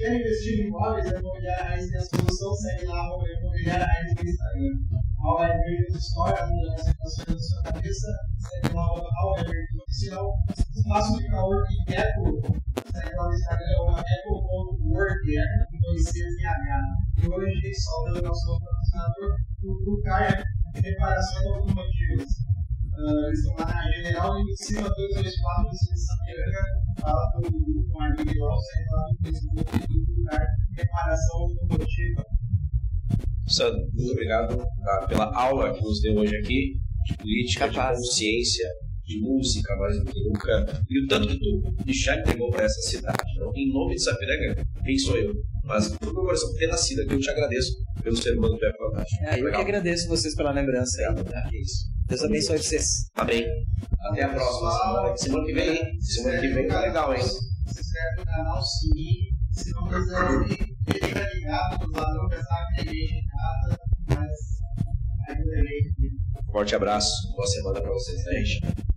Quer investir em imóveis, a Imobiliária Raiz tem a solução, segue lá, arroba Imobiliária Raiz no Instagram. Ao Everton História, mudança situações da sua cabeça, segue lá, ao Everton Oficial. Espaço de e eco, segue lá no Instagram, eco.work, eco com dois Cs e H. E hoje, saudando nosso patrocinador, o Caia Reparações Automotivas. Uh, eles estão lá na General em cima 224 de Sapiranga. Fala com, com a amiga lá, segue lá no Facebook do Caia Reparação Automotiva. Sandro, muito obrigado tá, pela aula que nos deu hoje aqui, de política, Capaz. de consciência, de música, mais do que nunca, e o tanto que tu já entregou para essa cidade. Então, em nome de Sapiranga, quem sou eu? Mas por meu coração ter nascido aqui, eu te agradeço pelo ser humano que é fantástico. É, eu Legal. que agradeço vocês pela lembrança aí. Tá? isso. Deus abençoe vocês. Amém. Até a próxima semana. Semana que vem, semana que vem tá legal, hein? Se inscreve no canal, sininho. Se não quiser fica ligado, os ladrões pensavam que ninguém em casa, mas ainda é Forte abraço, boa semana pra vocês, gente.